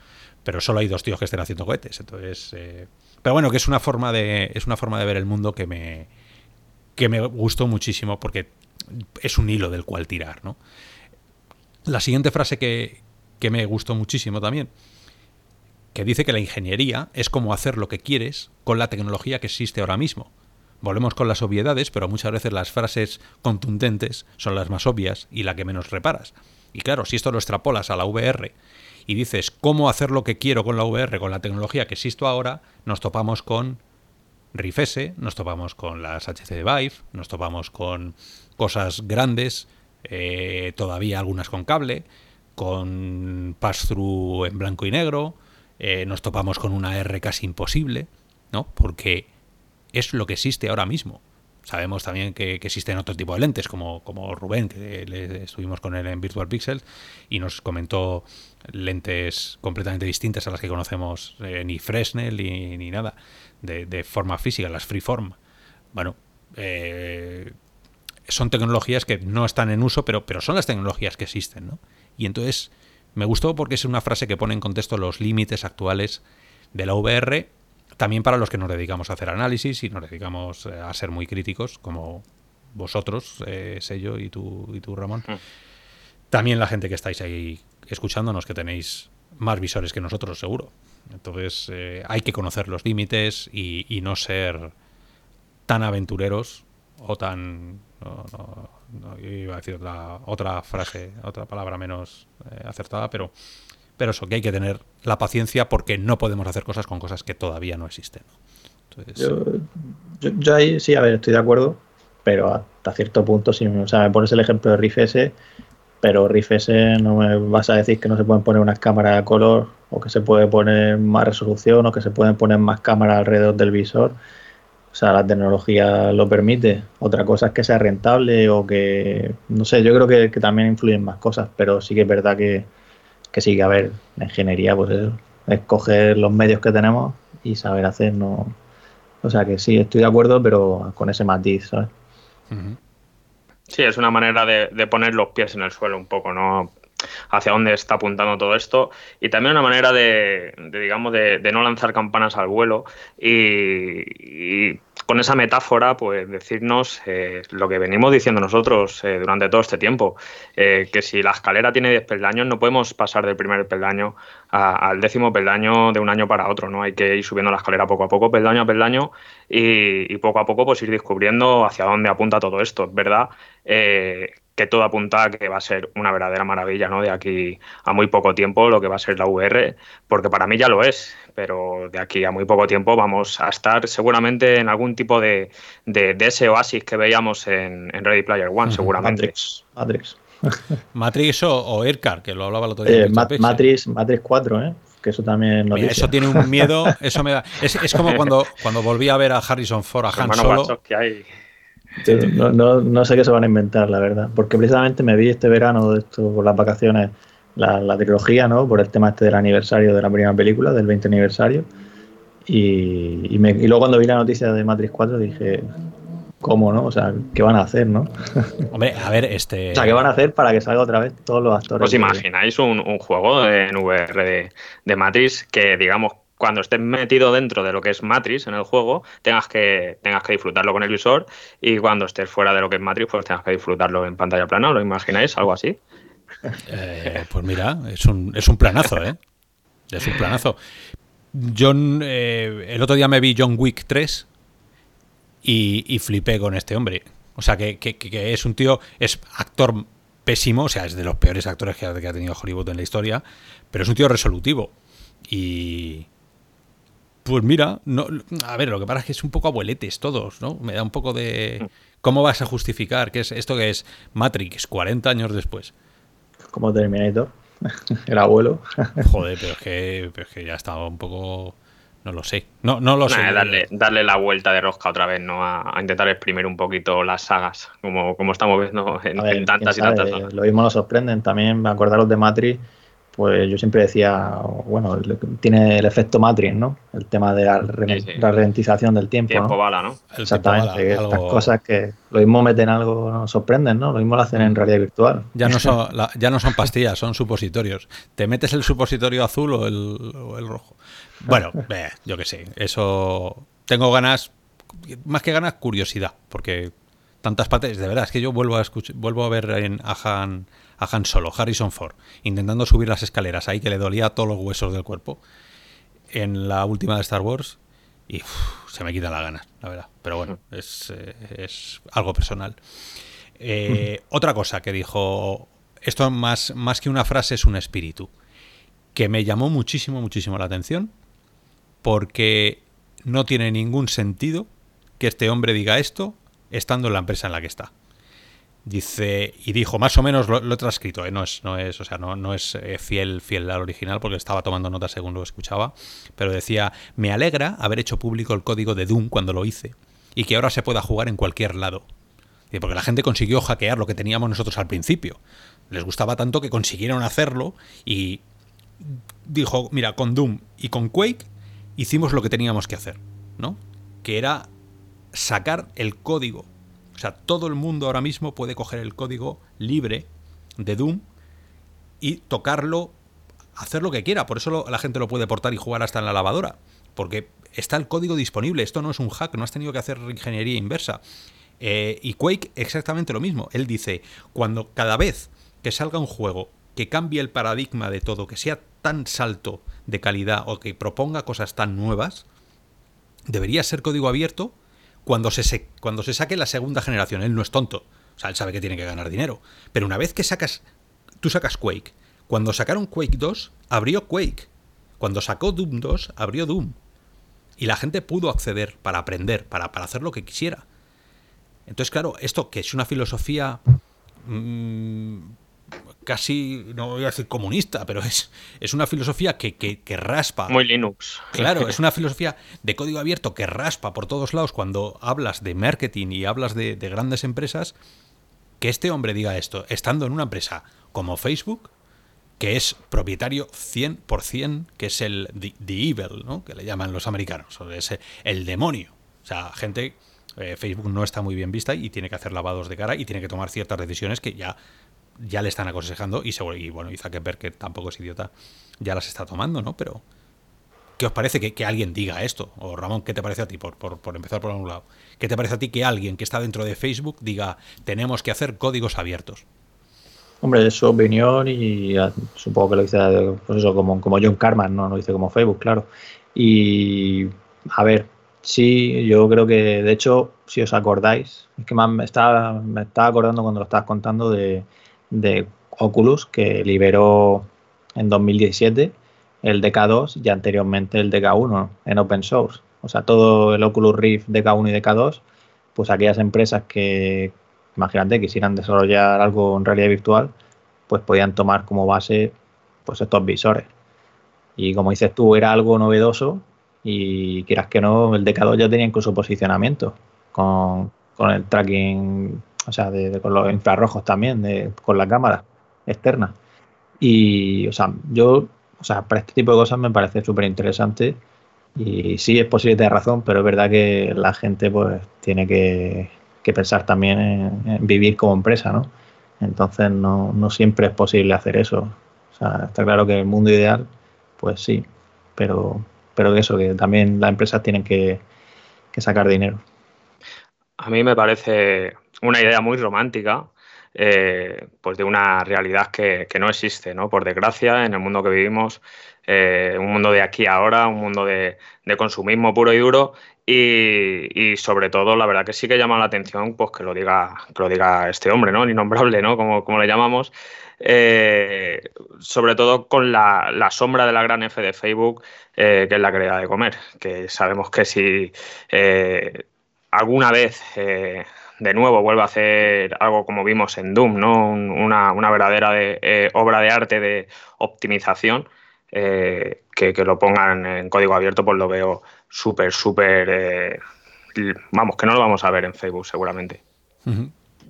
Pero solo hay dos tíos que estén haciendo cohetes. Entonces, pero bueno, que es una forma de, es una forma de ver el mundo que me, que me gustó muchísimo porque es un hilo del cual tirar. ¿no? La siguiente frase que, que me gustó muchísimo también, que dice que la ingeniería es como hacer lo que quieres con la tecnología que existe ahora mismo. Volvemos con las obviedades, pero muchas veces las frases contundentes son las más obvias y la que menos reparas. Y claro, si esto lo extrapolas a la VR y dices cómo hacer lo que quiero con la VR, con la tecnología que existo ahora, nos topamos con RIFS, nos topamos con las HC Vive, nos topamos con cosas grandes, eh, todavía algunas con cable, con pass-through en blanco y negro, eh, nos topamos con una R casi imposible, ¿no? Porque es lo que existe ahora mismo. Sabemos también que, existen otro tipo de lentes, como, como Rubén, que estuvimos con él en Virtual Pixel, y nos comentó lentes completamente distintas a las que conocemos eh, ni Fresnel ni, nada, de, forma física, las freeform. Bueno, eh, son tecnologías que no están en uso, pero, pero son las tecnologías que existen, ¿no? Y entonces me gustó porque es una frase que pone en contexto los límites actuales de la VR también para los que nos dedicamos a hacer análisis y nos dedicamos eh, a ser muy críticos, como vosotros, eh, Sello y tú, y tú Ramón. Mm. También la gente que estáis ahí escuchándonos, que tenéis más visores que nosotros, seguro. Entonces eh, hay que conocer los límites y, no ser tan aventureros o tan... No, iba a decir otra, otra frase, otra palabra menos eh, acertada, pero pero eso, que hay que tener la paciencia porque no podemos hacer cosas con cosas que todavía no existen. yo, ahí sí, a ver, estoy de acuerdo, pero hasta cierto punto, si o sea, me pones el ejemplo de Riff S, pero Riff S no me vas a decir que no se pueden poner unas cámaras de color o que se puede poner más resolución o que se pueden poner más cámaras alrededor del visor. O sea, la tecnología lo permite. Otra cosa es que sea rentable o que, no sé, yo creo que también influyen más cosas, pero sí que es verdad que, que sí, que a ver, la ingeniería, pues eso, es coger los medios que tenemos y saber hacer, no. O sea que sí, estoy de acuerdo, pero con ese matiz, ¿sabes? Sí, es una manera de, de, poner los pies en el suelo un poco, ¿no? Hacia dónde está apuntando todo esto y también una manera de, digamos, de, no lanzar campanas al vuelo y, con esa metáfora, pues decirnos eh, lo que venimos diciendo nosotros eh, durante todo este tiempo, eh, que si la escalera tiene 10 peldaños, no podemos pasar del primer peldaño al décimo peldaño de un año para otro, ¿no? Hay que ir subiendo la escalera poco a poco, peldaño a peldaño, y, y poco a poco pues ir descubriendo hacia dónde apunta todo esto. Es verdad que todo apunta a que va a ser una verdadera maravilla, ¿no? De aquí a muy poco tiempo lo que va a ser la VR, porque para mí ya lo es, pero de aquí a muy poco tiempo vamos a estar seguramente en algún tipo de, de, ese oasis que veíamos en, Ready Player One, seguramente. Matrix. Matrix. Matrix o, o que lo hablaba el otro día. Eh, Matrix, Matrix 4, ¿eh? Que eso también eso tiene un miedo, eso me da. Es, es, como cuando, cuando volví a ver a Harrison Ford, a Han Solo. Que hay. No, no, no, sé qué se van a inventar, la verdad. Porque precisamente me vi este verano, de esto, por las vacaciones, la, la, trilogía, ¿no? Por el tema este del aniversario de la primera película, del 20 aniversario. Y, y, me, y luego cuando vi la noticia de Matrix 4 dije, cómo, ¿no? O sea, ¿qué van a hacer, no? Hombre, a ver, este. O sea, ¿qué van a hacer para que salga otra vez todos los actores? ¿Os imagináis un, juego en VR de, Matrix que, digamos, cuando estés metido dentro de lo que es Matrix en el juego, tengas que, tengas que disfrutarlo con el visor y cuando estés fuera de lo que es Matrix, pues tengas que disfrutarlo en pantalla plana. ¿Lo imagináis? ¿Algo así? Eh, pues mira, es un, es un planazo, ¿eh? Es un planazo. John, eh, el otro día me vi John Wick 3 y, flipé con este hombre. O sea, que, es un tío, es actor pésimo, o sea, es de los peores actores que ha, tenido Hollywood en la historia, pero es un tío resolutivo. Y, pues mira, no, a ver, lo que pasa es que es un poco abueletes todos, ¿no? Me da un poco de... ¿Cómo vas a justificar que es esto que es Matrix 40 años después? Como Terminator, el abuelo. Joder, pero es que, pero es que ya estaba un poco... No lo sé. No, no lo sé. Darle, darle la vuelta de rosca otra vez, ¿no? A, intentar exprimir un poquito las sagas, como, como estamos viendo en, tantas y tantas zonas. Lo mismo nos sorprenden. También, acordaros de Matrix, pues yo siempre decía, bueno, tiene el efecto Matrix, ¿no? El tema de la, ralentización del tiempo. Tiempo bala, ¿no? Exactamente. estas cosas que lo mismo meten algo, nos sorprenden, ¿no? Lo mismo lo hacen en realidad virtual. Ya no son, ya no son pastillas, son supositorios. Te metes el supositorio azul o el, o el rojo. Bueno, yo qué sé, eso tengo ganas, más que ganas, curiosidad, porque tantas partes, de verdad, es que yo vuelvo a escuchar, vuelvo a ver en, a, Han, a Han Solo, Harrison Ford, intentando subir las escaleras ahí que le dolía todos los huesos del cuerpo en la última de Star Wars y se me quitan las ganas, la verdad. Pero bueno, es, eh, algo personal. Eh, otra cosa que dijo, esto más, más que una frase es un espíritu, que me llamó muchísimo, muchísimo la atención porque no tiene ningún sentido que este hombre diga esto estando en la empresa en la que está. Dice, y dijo, más o menos lo, he transcrito, ¿eh? no es, no es, o sea, no, no es eh, fiel, fiel al original porque estaba tomando nota según lo escuchaba, pero decía, me alegra haber hecho público el código de Doom cuando lo hice y que ahora se pueda jugar en cualquier lado. Porque la gente consiguió hackear lo que teníamos nosotros al principio. Les gustaba tanto que consiguieron hacerlo y dijo, mira, con Doom y con Quake hicimos lo que teníamos que hacer, ¿no? Que era sacar el código. O sea, todo el mundo ahora mismo puede coger el código libre de Doom y tocarlo, hacer lo que quiera. Por eso la gente lo puede portar y jugar hasta en la lavadora. Porque está el código disponible. Esto no es un hack, no has tenido que hacer ingeniería inversa. Eh, y Quake exactamente lo mismo. Él dice, cuando cada vez que salga un juego que cambie el paradigma de todo, que sea tan salto de calidad o que proponga cosas tan nuevas, debería ser código abierto cuando se, cuando se saque la segunda generación. Él no es tonto. O sea, él sabe que tiene que ganar dinero. Pero una vez que sacas, tú sacas Quake. Cuando sacaron Quake 2, abrió Quake. Cuando sacó Doom 2, abrió Doom. Y la gente pudo acceder para aprender, para, para hacer lo que quisiera. Entonces, claro, esto que es una filosofía mm, casi, no voy a decir comunista, pero es, es una filosofía que, que, raspa. Muy Linux. Claro, es una filosofía de código abierto que raspa por todos lados cuando hablas de marketing y hablas de, grandes empresas. Que este hombre diga esto, estando en una empresa como Facebook, que es propietario 100%, que es el the, evil, ¿no? que le llaman los americanos, o es el demonio. O sea, gente, eh, Facebook no está muy bien vista y tiene que hacer lavados de cara y tiene que tomar ciertas decisiones que ya ya le están aconsejando y, seguro, y bueno, y Zuckerberg, que tampoco es idiota, ya las está tomando, ¿no? Pero, ¿qué os parece que, alguien diga esto? O Ramón, ¿qué te parece a ti, por, por, empezar por un lado? ¿Qué te parece a ti que alguien que está dentro de Facebook diga, tenemos que hacer códigos abiertos? Hombre, es su opinión y supongo que lo dice pues eso, como, como John Carman, ¿no? Lo dice como Facebook, claro. Y, a ver, Sí, yo creo que, de hecho, si os acordáis, es que me estaba, me estaba acordando cuando lo estabas contando de, de Oculus, que liberó en 2017 el DK2 y anteriormente el DK1 en open source. O sea, todo el Oculus Rift DK1 y DK2, pues aquellas empresas que, imagínate, quisieran desarrollar algo en realidad virtual, pues podían tomar como base pues estos visores. Y como dices tú, era algo novedoso y quieras que no, el DK2 ya tenía incluso posicionamiento con, el tracking, o sea, con los infrarrojos también, de, con la cámara externa. Y, o sea, yo, o sea, para este tipo de cosas me parece súper interesante. Y sí, es posible tener razón, pero es verdad que la gente pues tiene que, pensar también en, vivir como empresa, ¿no? Entonces no, no siempre es posible hacer eso. O sea, está claro que el mundo ideal, pues sí, pero, pero eso, que también las empresas tienen que, sacar dinero. A mí me parece una idea muy romántica, eh, pues de una realidad que, no existe, ¿no? Por desgracia, en el mundo que vivimos, eh, un mundo de aquí ahora, un mundo de, consumismo puro y duro, y, sobre todo, la verdad que sí que llama la atención, pues que lo diga, que lo diga este hombre, ¿no? El innombrable, ¿no? Como, como le llamamos, eh, sobre todo con la, sombra de la gran F de Facebook, que es la calidad de comer, que sabemos que si alguna vez de nuevo vuelve a hacer algo como vimos en Doom, ¿no? una, verdadera obra de arte de optimización, que, lo pongan en código abierto, pues lo veo súper, súper... vamos, que no lo vamos a ver en Facebook seguramente.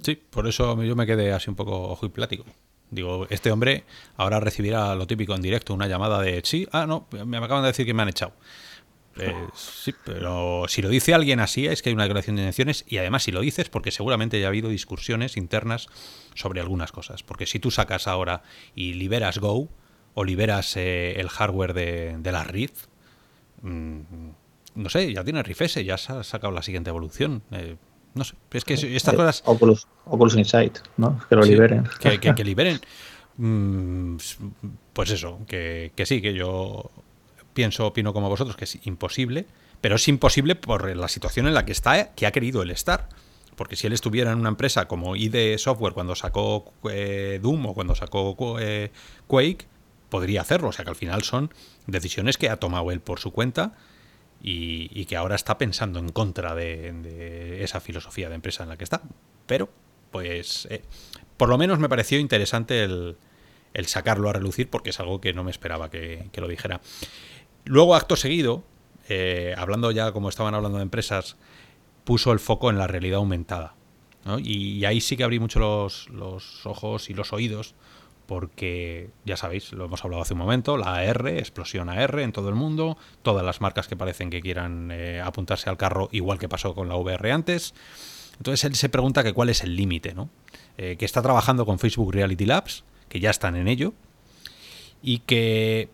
Sí, por eso yo me quedé así un poco ojo y plático. Digo, este hombre ahora recibirá lo típico en directo, una llamada de sí, ah, no, me acaban de decir que me han echado. Eh, sí, pero si lo dice alguien así es que hay una declaración de intenciones y además si lo dices porque seguramente ya ha habido discusiones internas sobre algunas cosas. Porque si tú sacas ahora y liberas Go o liberas eh, el hardware de, la Rift, mm, no sé, ya tiene RIFS, ya se ha sacado la siguiente evolución. Eh, no sé, es que estas cosas... Oculus, Oculus Insight, ¿no? Que lo liberen. Que, liberen. Mm, pues eso, que, sí, que yo pienso, opino como vosotros, que es imposible, pero es imposible por la situación en la que está, que ha querido él estar. Porque si él estuviera en una empresa como ID Software cuando sacó eh, Doom o cuando sacó eh, Quake, podría hacerlo. O sea que al final son decisiones que ha tomado él por su cuenta y, que ahora está pensando en contra de, esa filosofía de empresa en la que está. Pero, pues, eh, por lo menos me pareció interesante el, sacarlo a relucir porque es algo que no me esperaba que, lo dijera. Luego, acto seguido, eh, hablando ya como estaban hablando de empresas, puso el foco en la realidad aumentada. Y, ahí sí que abrí mucho los, ojos y los oídos porque ya sabéis, lo hemos hablado hace un momento, la AR, explosión AR en todo el mundo, todas las marcas que parecen que quieran eh, apuntarse al carro, igual que pasó con la VR antes. Entonces él se pregunta que cuál es el límite, ¿no? Eh, que está trabajando con Facebook Reality Labs, que ya están en ello, y que,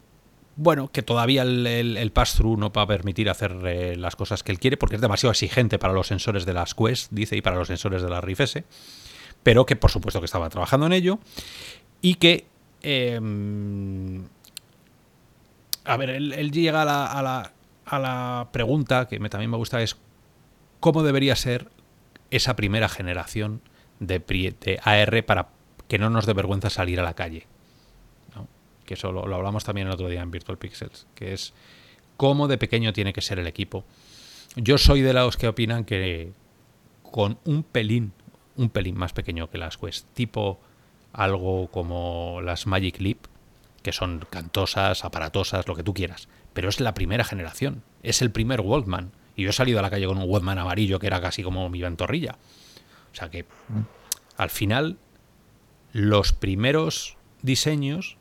bueno, que todavía el, pass-through no va a permitir hacer eh, las cosas que él quiere, porque es demasiado exigente para los sensores de las Quest, dice, y para los sensores de la Rift S, pero que por supuesto que estaba trabajando en ello, y que... Em, a ver, él, llega a la, a, la, a la, pregunta que me, también me gusta, es cómo debería ser esa primera generación de, de AR para que no nos dé vergüenza salir a la calle. Que eso lo, lo, hablamos también el otro día en Virtual Pixels, que es cómo de pequeño tiene que ser el equipo. Yo soy de los que opinan que con un pelín, un pelín más pequeño que las Quest, tipo algo como las Magic Leap, que son cantosas, aparatosas, lo que tú quieras. Pero es la primera generación, es el primer Walkman. Y yo he salido a la calle con un Walkman amarillo que era casi como mi ventorrilla. O sea que mm. al final los primeros diseños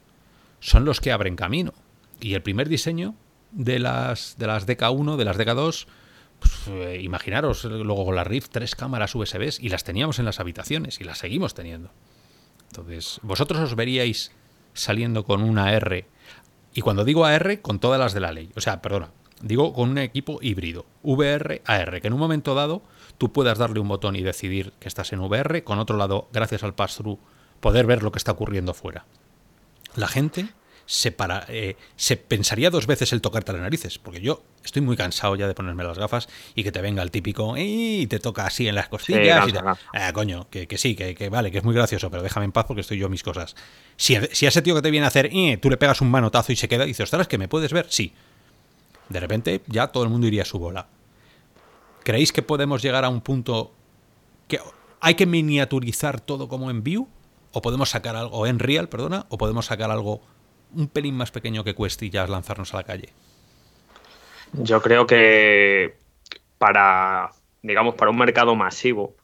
son los que abren camino. Y el primer diseño de las, de las DK1, de las DK2, pues, eh, imaginaros luego con la Rift, tres cámaras USBs y las teníamos en las habitaciones y las seguimos teniendo. Entonces, vosotros os veríais saliendo con una R, y cuando digo AR, con todas las de la ley. O sea, perdona, digo con un equipo híbrido, VR, AR, que en un momento dado tú puedas darle un botón y decidir que estás en VR, con otro lado, gracias al pass-through, poder ver lo que está ocurriendo fuera. La gente se, para, eh, se pensaría dos veces el tocarte las narices, porque yo estoy muy cansado ya de ponerme las gafas y que te venga el típico y te toca así en las costillas. y ah, coño, que, sí, que, vale, que es muy gracioso, pero déjame en paz porque estoy yo mis cosas. Si, si a ese tío que te viene a hacer, y tú le pegas un manotazo y se queda y dices, ostras, que me puedes ver, sí. De repente ya todo el mundo iría a su bola. ¿Creéis que podemos llegar a un punto que hay que miniaturizar todo como en View? ¿O podemos sacar algo, en Real, perdona, o podemos sacar algo un pelín más pequeño que cueste ya lanzarnos a la calle? Yo creo que para, digamos, para un mercado masivo,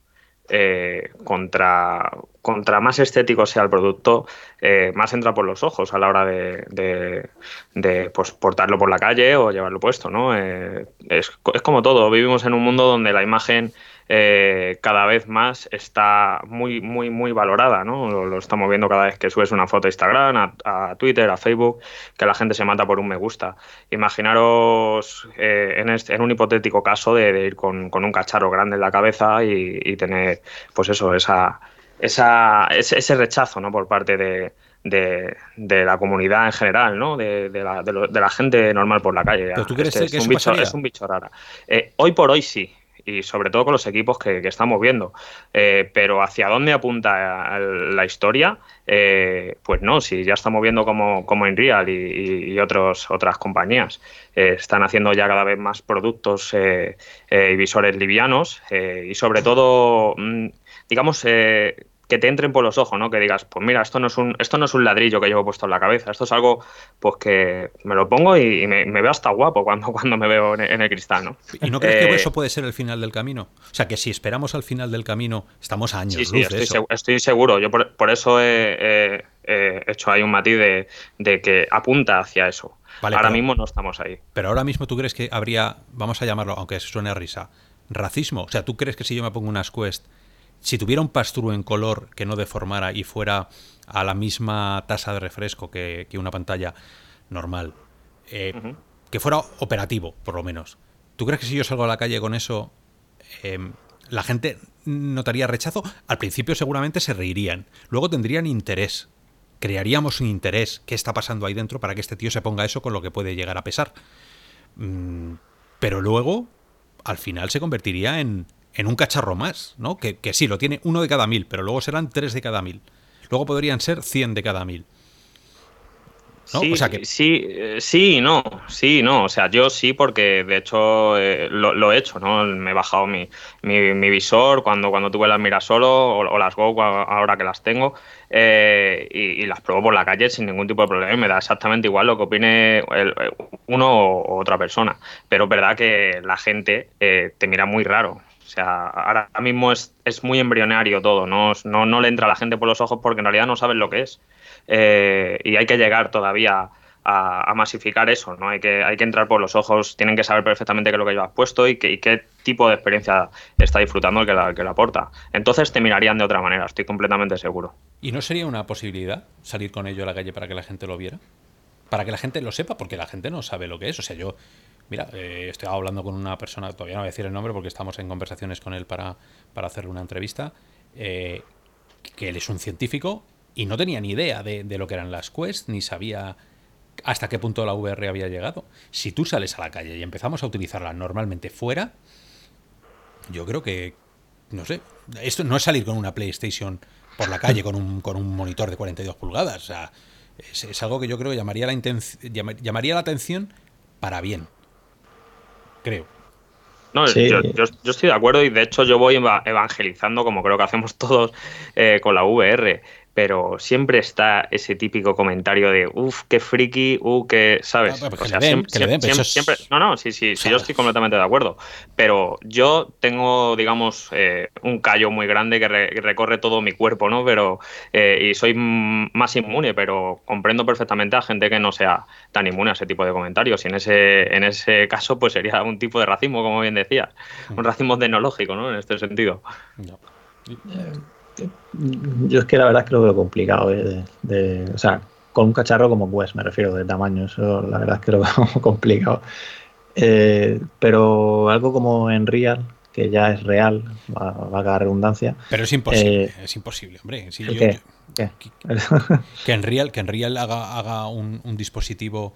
eh, contra, contra más estético sea el producto, eh, más entra por los ojos a la hora de, de, pues, portarlo por la calle o llevarlo puesto, ¿no? Eh, es, es, como todo, vivimos en un mundo donde la imagen eh, cada vez más está muy, muy, muy valorada, ¿no? Lo, estamos viendo cada vez que subes una foto a Instagram, a, Twitter, a Facebook, que la gente se mata por un me gusta. Imaginaros eh, en, este, en, un hipotético caso de, ir con, un cacharro grande en la cabeza y, tener, pues eso, esa, esa, ese, rechazo, ¿no? Por parte de, de, la comunidad en general, ¿no? De, la, de, la, gente normal por la calle. tú crees este que es, un bicho, es un bicho rara. Eh, hoy por hoy sí y sobre todo con los equipos que, estamos viendo. Eh, pero hacia dónde apunta la historia, eh, pues no, si ya estamos viendo como, como Real y, otros, otras compañías eh, están haciendo ya cada vez más productos y visores livianos y sobre todo, mm, digamos, que te entren por los ojos, ¿no? Que digas, pues mira, esto no es un, esto no es un ladrillo que llevo puesto en la cabeza, esto es algo pues que me lo pongo y, me, veo hasta guapo cuando, cuando me veo en, el cristal, ¿no? ¿Y no crees que eh, eso puede ser el final del camino? O sea, que si esperamos al final del camino, estamos a años sí, sí, estoy, seguro. Yo por, eso he, hecho ahí un matiz de, que apunta hacia eso. ahora mismo no estamos ahí. Pero ahora mismo tú crees que habría, vamos a llamarlo, aunque suene a risa, racismo. O sea, ¿tú crees que si yo me pongo unas Quest si tuviera un pasturo en color que no deformara y fuera a la misma tasa de refresco que, una pantalla normal, eh, que fuera operativo, por lo menos, ¿tú crees que si yo salgo a la calle con eso, em, la gente notaría rechazo? Al principio seguramente se reirían, luego tendrían interés. Crearíamos un interés. ¿Qué está pasando ahí dentro para que este tío se ponga eso con lo que puede llegar a pesar? Mm, pero luego, al final se convertiría en, en un cacharro más, ¿no? Que, que, sí, lo tiene uno de cada mil, pero luego serán tres de cada mil. Luego podrían ser cien de cada mil. Sí, o sea que... sí, eh, sí, no, sí, no. O sea, yo sí, porque de hecho eh, lo, he hecho, ¿no? Me he bajado mi, mi, visor cuando, cuando tuve las miras solo o, las Go ahora que las tengo eh, y, las pruebo por la calle sin ningún tipo de problema. Me da exactamente igual lo que opine uno o otra persona. Pero es verdad que la gente te mira muy raro. O sea, ahora mismo es, es muy embrionario todo, ¿no? No, no le entra a la gente por los ojos porque en realidad no saben lo que es. Eh, y hay que llegar todavía a, masificar eso, ¿no? Hay que, hay que entrar por los ojos, tienen que saber perfectamente qué es lo que llevas puesto y, qué tipo de experiencia está disfrutando el que la, que la aporta. Entonces te mirarían de otra manera, estoy completamente seguro. ¿Y no sería una posibilidad salir con ello a la calle para que la gente lo viera? Para que la gente lo sepa, porque la gente no sabe lo que es. O sea, yo Mira, eh, estoy hablando con una persona, todavía no voy a decir el nombre porque estamos en conversaciones con él para, para hacerle una entrevista, eh, que él es un científico y no tenía ni idea de, lo que eran las quests, ni sabía hasta qué punto la VR había llegado. Si tú sales a la calle y empezamos a utilizarla normalmente fuera, yo creo que, no sé, esto no es salir con una PlayStation por la calle con un, con un monitor de 42 pulgadas. O sea, es, algo que yo creo que llamaría la, llamaría la atención para bien creo. No, yo, estoy de acuerdo y de hecho yo voy evangelizando, como creo que hacemos todos eh, con la VR pero siempre está ese típico comentario de uff, qué friki, uh, que, ¿sabes? siempre, no, no, sí, sí, sí, yo estoy completamente de acuerdo, pero yo tengo, digamos, eh, un callo muy grande que, recorre todo mi cuerpo, ¿no? Pero, eh, y soy más inmune, pero comprendo perfectamente a gente que no sea tan inmune a ese tipo de comentarios, y en ese, en ese caso, pues sería un tipo de racismo, como bien decías, un mm. racismo tecnológico, ¿no? En este sentido. Eh, yo es que la verdad es que lo veo complicado. Eh, de, o sea, con un cacharro como pues me refiero, de tamaño. Eso la verdad es que lo veo complicado. Eh, pero algo como en Real, que ya es real, va, a dar redundancia. Pero es imposible, eh, es imposible, hombre. Que, en Real, que en Real haga, haga un, dispositivo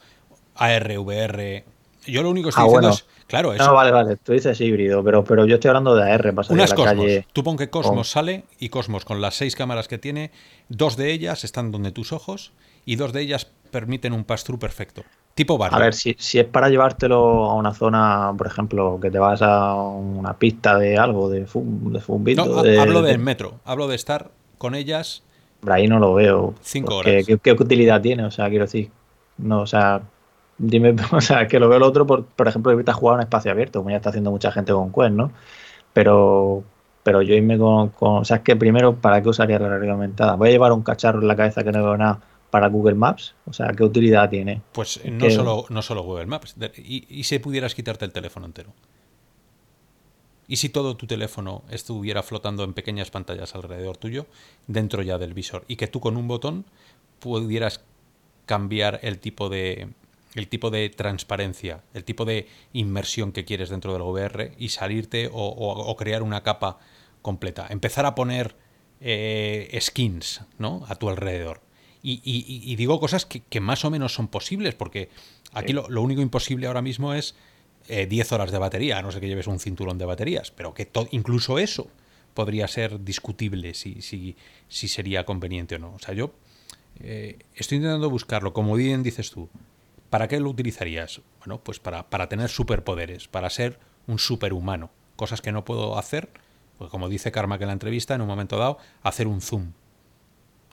ARVR. Yo lo único que estoy ah, diciendo es. Claro, eso. No, vale, vale. Tú dices híbrido, pero, pero yo estoy hablando de AR. Unas Cosmos. Tú pon que Cosmos sale y Cosmos, con las seis cámaras que tiene, dos de ellas están donde tus ojos y dos de ellas permiten un pass-through perfecto. Tipo A ver, si, si, es para llevártelo a una zona, por ejemplo, que te vas a una pista de algo, de, de No, hablo del metro. Hablo de estar con ellas. Ahí no lo veo. Cinco horas. ¿qué, utilidad tiene? O sea, quiero decir. No, o sea, dime, o sea, que lo veo el otro, por, por ejemplo, evita jugar en espacio abierto, como ya está haciendo mucha gente con Quest, ¿no? Pero, pero yo irme con, con, O sea, es que primero, ¿para qué usaría la realidad aumentada? Voy a llevar un cacharro en la cabeza que no veo nada para Google Maps? O sea, ¿qué utilidad tiene? Pues no, solo, no solo Google Maps. ¿Y, si pudieras quitarte el teléfono entero? ¿Y si todo tu teléfono estuviera flotando en pequeñas pantallas alrededor tuyo, dentro ya del visor? Y que tú con un botón pudieras cambiar el tipo de, el tipo de transparencia, el tipo de inmersión que quieres dentro del VR y salirte o, crear una capa completa. Empezar a poner eh, skins ¿no? a tu alrededor. Y, digo cosas que, más o menos son posibles, porque aquí lo, único imposible ahora mismo es 10 eh, horas de batería, a no sé que lleves un cinturón de baterías, pero que incluso eso podría ser discutible si, si, si, sería conveniente o no. O sea, yo eh, estoy intentando buscarlo, como bien dices tú, ¿para qué lo utilizarías? Bueno, pues para, para tener superpoderes, para ser un superhumano, cosas que no puedo hacer, pues como dice Karma que en la entrevista, en un momento dado, hacer un zoom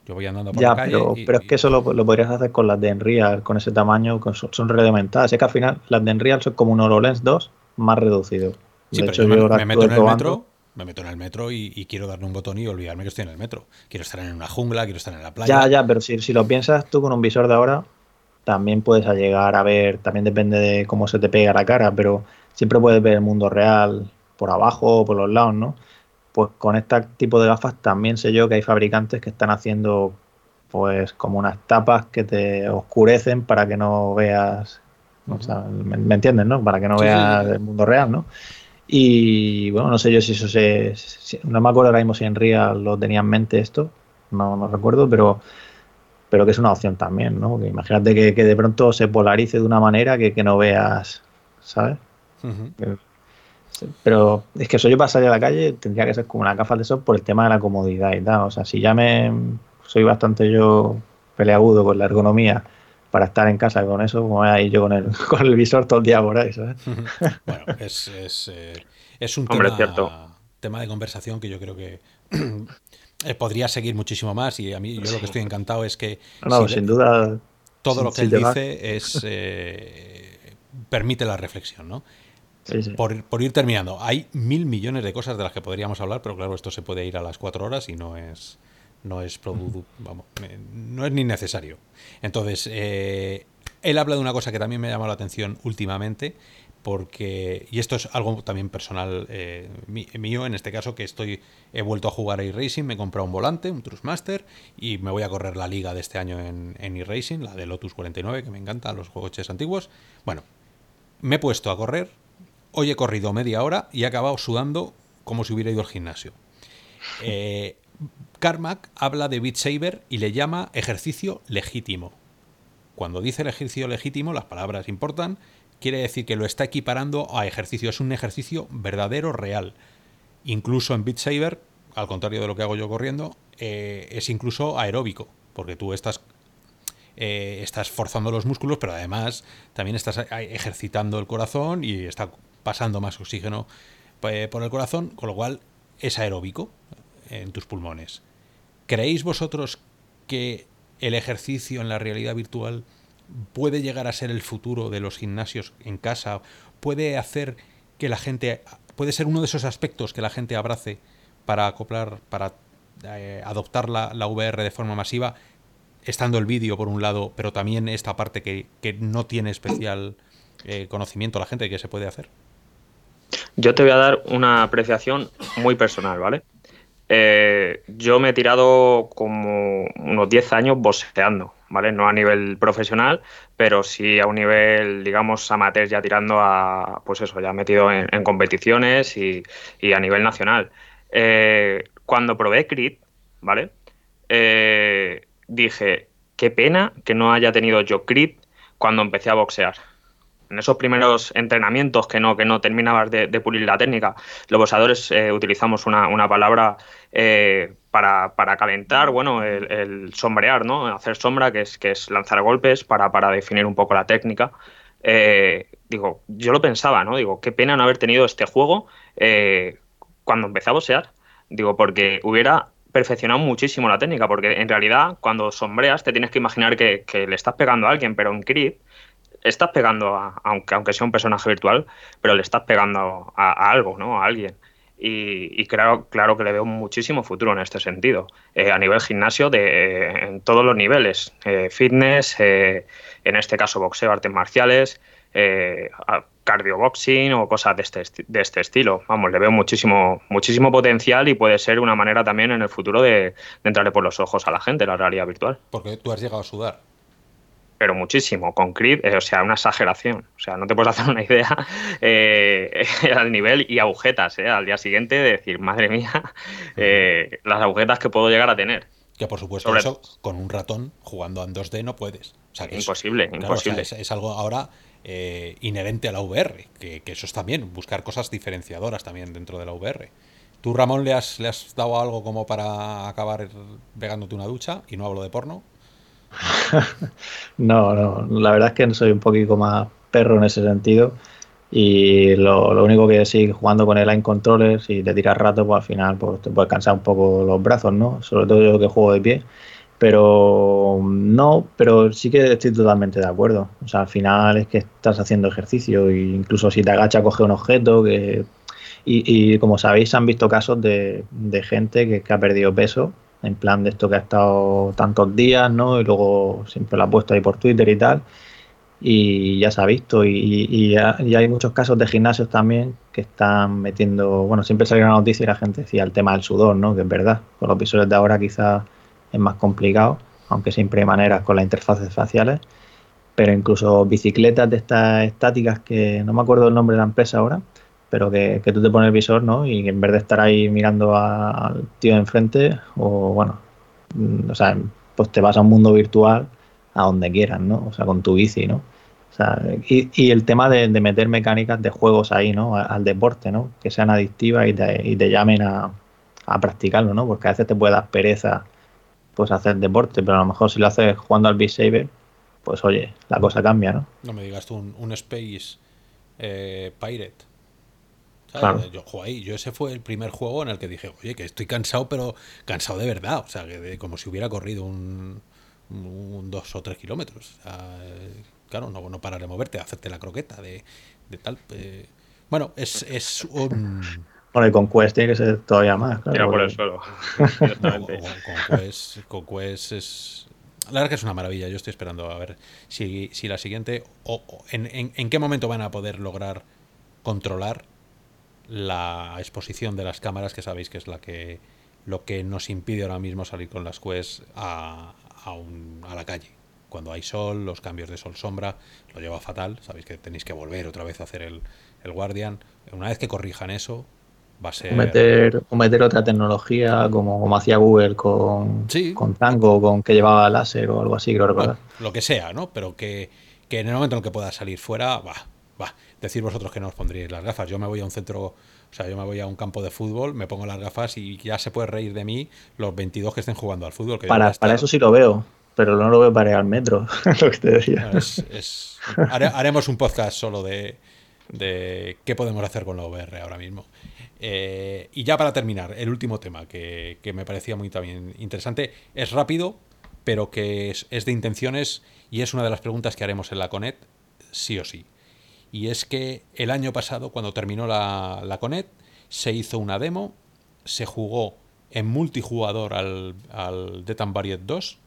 yo voy andando por la calle. Pero, pero es que eso lo, podrías hacer con las de Enreal, con ese tamaño, son, son redimentadas. Es que al final las de Enreal son como un HoloLens 2 más reducido. de hecho, yo me, meto en el metro, me meto en el metro y, quiero darle un botón y olvidarme que estoy en el metro. Quiero estar en una jungla, quiero estar en la playa. Ya, ya, pero si, si lo piensas tú con un visor de ahora, también puedes llegar a ver, también depende de cómo se te pega la cara, pero siempre puedes ver el mundo real por abajo o por los lados, ¿no? pues con este tipo de gafas también sé yo que hay fabricantes que están haciendo pues como unas tapas que te oscurecen para que no veas, me, entiendes, ¿no? Para que no veas el mundo real, ¿no? Y bueno, no sé yo si eso se... no me acuerdo ahora mismo si en Real lo tenía en mente esto, no, no recuerdo, pero pero que es una opción también, ¿no? Que imagínate que, de pronto se polarice de una manera que, no veas, ¿sabes? Pero es que eso yo para salir a la calle tendría que ser como una gafas de sol por el tema de la comodidad y tal. O sea, si ya me soy bastante yo peleagudo con la ergonomía para estar en casa con eso, como voy a ir yo con el, con el visor todo el día por ahí, ¿sabes? Bueno, es, es, eh, es un tema, tema, de conversación que yo creo que eh, podría seguir muchísimo más y a mí yo lo que estoy encantado es que... No, sin duda... Todo lo que él dice es... Eh, permite la reflexión, ¿no? Por, ir terminando, hay mil millones de cosas de las que podríamos hablar, pero claro, esto se puede ir a las cuatro horas y no es no es vamos, no es ni necesario. Entonces, eh, él habla de una cosa que también me ha llamado la atención últimamente, porque, y esto es algo también personal eh, mío, en este caso, que estoy, he vuelto a jugar a e-Racing, me he comprado un volante, un Trustmaster, y me voy a correr la liga de este año en, en e-Racing, la de Lotus 49, que me encanta, los coches antiguos. Bueno, me he puesto a correr Hoy he corrido media hora y he acabado sudando como si hubiera ido al gimnasio. Eh, Carmack habla de Beat Saber y le llama ejercicio legítimo. Cuando dice el ejercicio legítimo, las palabras importan, quiere decir que lo está equiparando a ejercicio. Es un ejercicio verdadero, real. Incluso en Beat Saber, al contrario de lo que hago yo corriendo, eh, es incluso aeróbico, porque tú estás eh, estás forzando los músculos, pero además también estás ejercitando el corazón y está pasando más oxígeno eh, por el corazón, con lo cual es aeróbico en tus pulmones. ¿Creéis vosotros que el ejercicio en la realidad virtual puede llegar a ser el futuro de los gimnasios en casa? ¿Puede hacer que la gente, puede ser uno de esos aspectos que la gente abrace para acoplar, para eh, adoptar la, la, VR de forma masiva, estando el vídeo por un lado, pero también esta parte que, no tiene especial eh, conocimiento la gente que se puede hacer? Yo te voy a dar una apreciación muy personal, ¿vale? Eh, yo me he tirado como unos 10 años boxeando, ¿vale? No a nivel profesional, pero sí a un nivel, digamos, amateur ya tirando a, pues eso, ya metido en, competiciones y, a nivel nacional. Eh, cuando probé Crit, ¿vale? Eh, dije, qué pena que no haya tenido yo Crit cuando empecé a boxear en esos primeros entrenamientos que no, que no terminabas de, pulir la técnica, los boxeadores eh, utilizamos una, palabra eh, para, calentar, bueno, el, sombrear, ¿no? Hacer sombra, que es, que es lanzar golpes para, para definir un poco la técnica. Eh, digo, yo lo pensaba, ¿no? Digo, qué pena no haber tenido este juego cuando empecé a boxear. Digo, porque hubiera perfeccionado muchísimo la técnica, porque en realidad cuando sombreas te tienes que imaginar que, que le estás pegando a alguien, pero en Creed estás pegando, a, aunque, aunque sea un personaje virtual, pero le estás pegando a, algo, ¿no? A alguien. Y, claro, claro que le veo muchísimo futuro en este sentido, eh, a nivel gimnasio de, en todos los niveles, eh, fitness, eh, en este caso boxeo, artes marciales, cardioboxing o cosas de este, de este estilo. Vamos, le veo muchísimo, muchísimo potencial y puede ser una manera también en el futuro de, de entrarle por los ojos a la gente la realidad virtual. Porque tú has llegado a sudar pero muchísimo. Con Creed, eh, o sea, una exageración. O sea, no te puedes hacer una idea eh, al nivel y agujetas, eh, al día siguiente de decir, madre mía, las agujetas que puedo llegar a tener. Que por supuesto eso con un ratón jugando en 2D no puedes. imposible, imposible. es, algo ahora inherente a la VR, que, eso es también, buscar cosas diferenciadoras también dentro de la VR. ¿Tú, Ramón, le has, le has dado algo como para acabar pegándote una ducha? Y no hablo de porno. no, no, la verdad es que soy un poquito más perro en ese sentido. Y lo, único que sigue jugando con el line controller, si te tiras rato, pues al final pues, te puedes cansar un poco los brazos, ¿no? Sobre todo yo que juego de pie. Pero no, pero sí que estoy totalmente de acuerdo. O sea, al final es que estás haciendo ejercicio e incluso si te agacha coge un objeto que... Y, como sabéis, han visto casos de, gente que, que ha perdido peso en plan de esto que ha estado tantos días, ¿no? Y luego siempre lo ha puesto ahí por Twitter y tal. Y ya se ha visto. Y, hay muchos casos de gimnasios también que están metiendo. Bueno, siempre salió una noticia y la gente decía el tema del sudor, ¿no? Que es verdad. Con los visores de ahora quizás es más complicado, aunque siempre hay maneras con las interfaces faciales. Pero incluso bicicletas de estas estáticas que no me acuerdo el nombre de la empresa ahora, pero que, tú te pones el visor, ¿no? Y en vez de estar ahí mirando al tío enfrente, o bueno, mm, o sea, pues te vas a un mundo virtual a donde quieras, ¿no? O sea, con tu bici, ¿no? O sea, y, el tema de, meter mecánicas de juegos ahí, ¿no? Al deporte, ¿no? Que sean adictivas y te, y te llamen a, practicarlo, ¿no? Porque a veces te puede dar pereza pues hacer deporte, pero a lo mejor si lo haces jugando al Beat Saber, pues oye, la cosa cambia, ¿no? No me digas tú un, Space eh, Pirate yo, yo ese fue el primer juego en el que dije, oye, que estoy cansado, pero cansado de verdad. O sea, que como si hubiera corrido un, dos o tres kilómetros. claro, no, no parar de moverte, hacerte la croqueta de, tal. Eh. bueno, es, es un... Bueno, y con Quest tiene que ser todavía más. Claro, por el suelo. con, Quest, es... La verdad que es una maravilla. Yo estoy esperando a ver si, si la siguiente... O, en, en qué momento van a poder lograr controlar la exposición de las cámaras, que sabéis que es la que lo que nos impide ahora mismo salir con las Quest a, a, la calle. Cuando hay sol, los cambios de sol-sombra, lo lleva fatal. Sabéis que tenéis que volver otra vez a hacer el, el Guardian. Una vez que corrijan eso, va a ser. O meter, meter otra tecnología como, como hacía Google con, con Tango, con que llevaba láser o algo así, creo recordar. lo que sea, ¿no? Pero que, que en el momento en el que pueda salir fuera, va, va decir vosotros que no os pondríais las gafas. Yo me voy a un centro, o sea, yo me voy a un campo de fútbol, me pongo las gafas y ya se puede reír de mí los 22 que estén jugando al fútbol. para, para eso sí lo veo, pero no lo veo para ir al metro, lo que te decía. haremos un podcast solo de, qué podemos hacer con la VR ahora mismo. Eh, y ya para terminar, el último tema que, me parecía muy también interesante, es rápido, pero que es, es de intenciones y es una de las preguntas que haremos en la CONET, sí o sí y es que el año pasado, cuando terminó la, la Conet, se hizo una demo, se jugó en multijugador al, al Death and 2,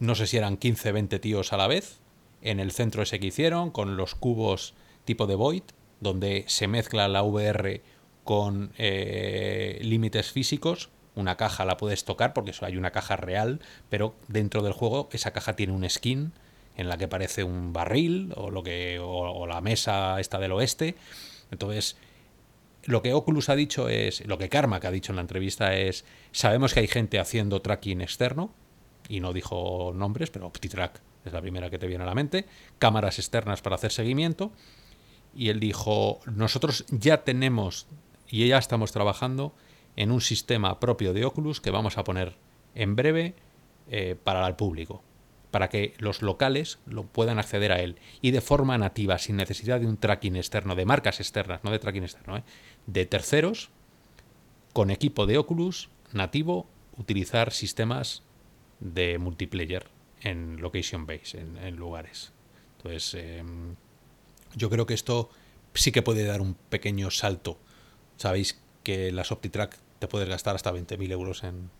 no sé si eran 15, 20 tíos a la vez, en el centro ese que hicieron, con los cubos tipo de Void, donde se mezcla la VR con eh, límites físicos, una caja la puedes tocar porque hay una caja real, pero dentro del juego esa caja tiene un skin en la que parece un barril o lo que o, la mesa esta del oeste. Entonces, lo que Oculus ha dicho es, lo que Karma ha dicho en la entrevista es, sabemos que hay gente haciendo tracking externo y no dijo nombres, pero OptiTrack es la primera que te viene a la mente, cámaras externas para hacer seguimiento y él dijo, nosotros ya tenemos y ya estamos trabajando en un sistema propio de Oculus que vamos a poner en breve eh, para el público, para que los locales lo puedan acceder a él y de forma nativa, sin necesidad de un tracking externo, de marcas externas, no de tracking externo, ¿eh? de terceros, con equipo de Oculus nativo, utilizar sistemas de multiplayer en location base, en, lugares. Entonces, em, yo creo que esto sí que puede dar un pequeño salto. Sabéis que las OptiTrack te puedes gastar hasta 20.000 euros en,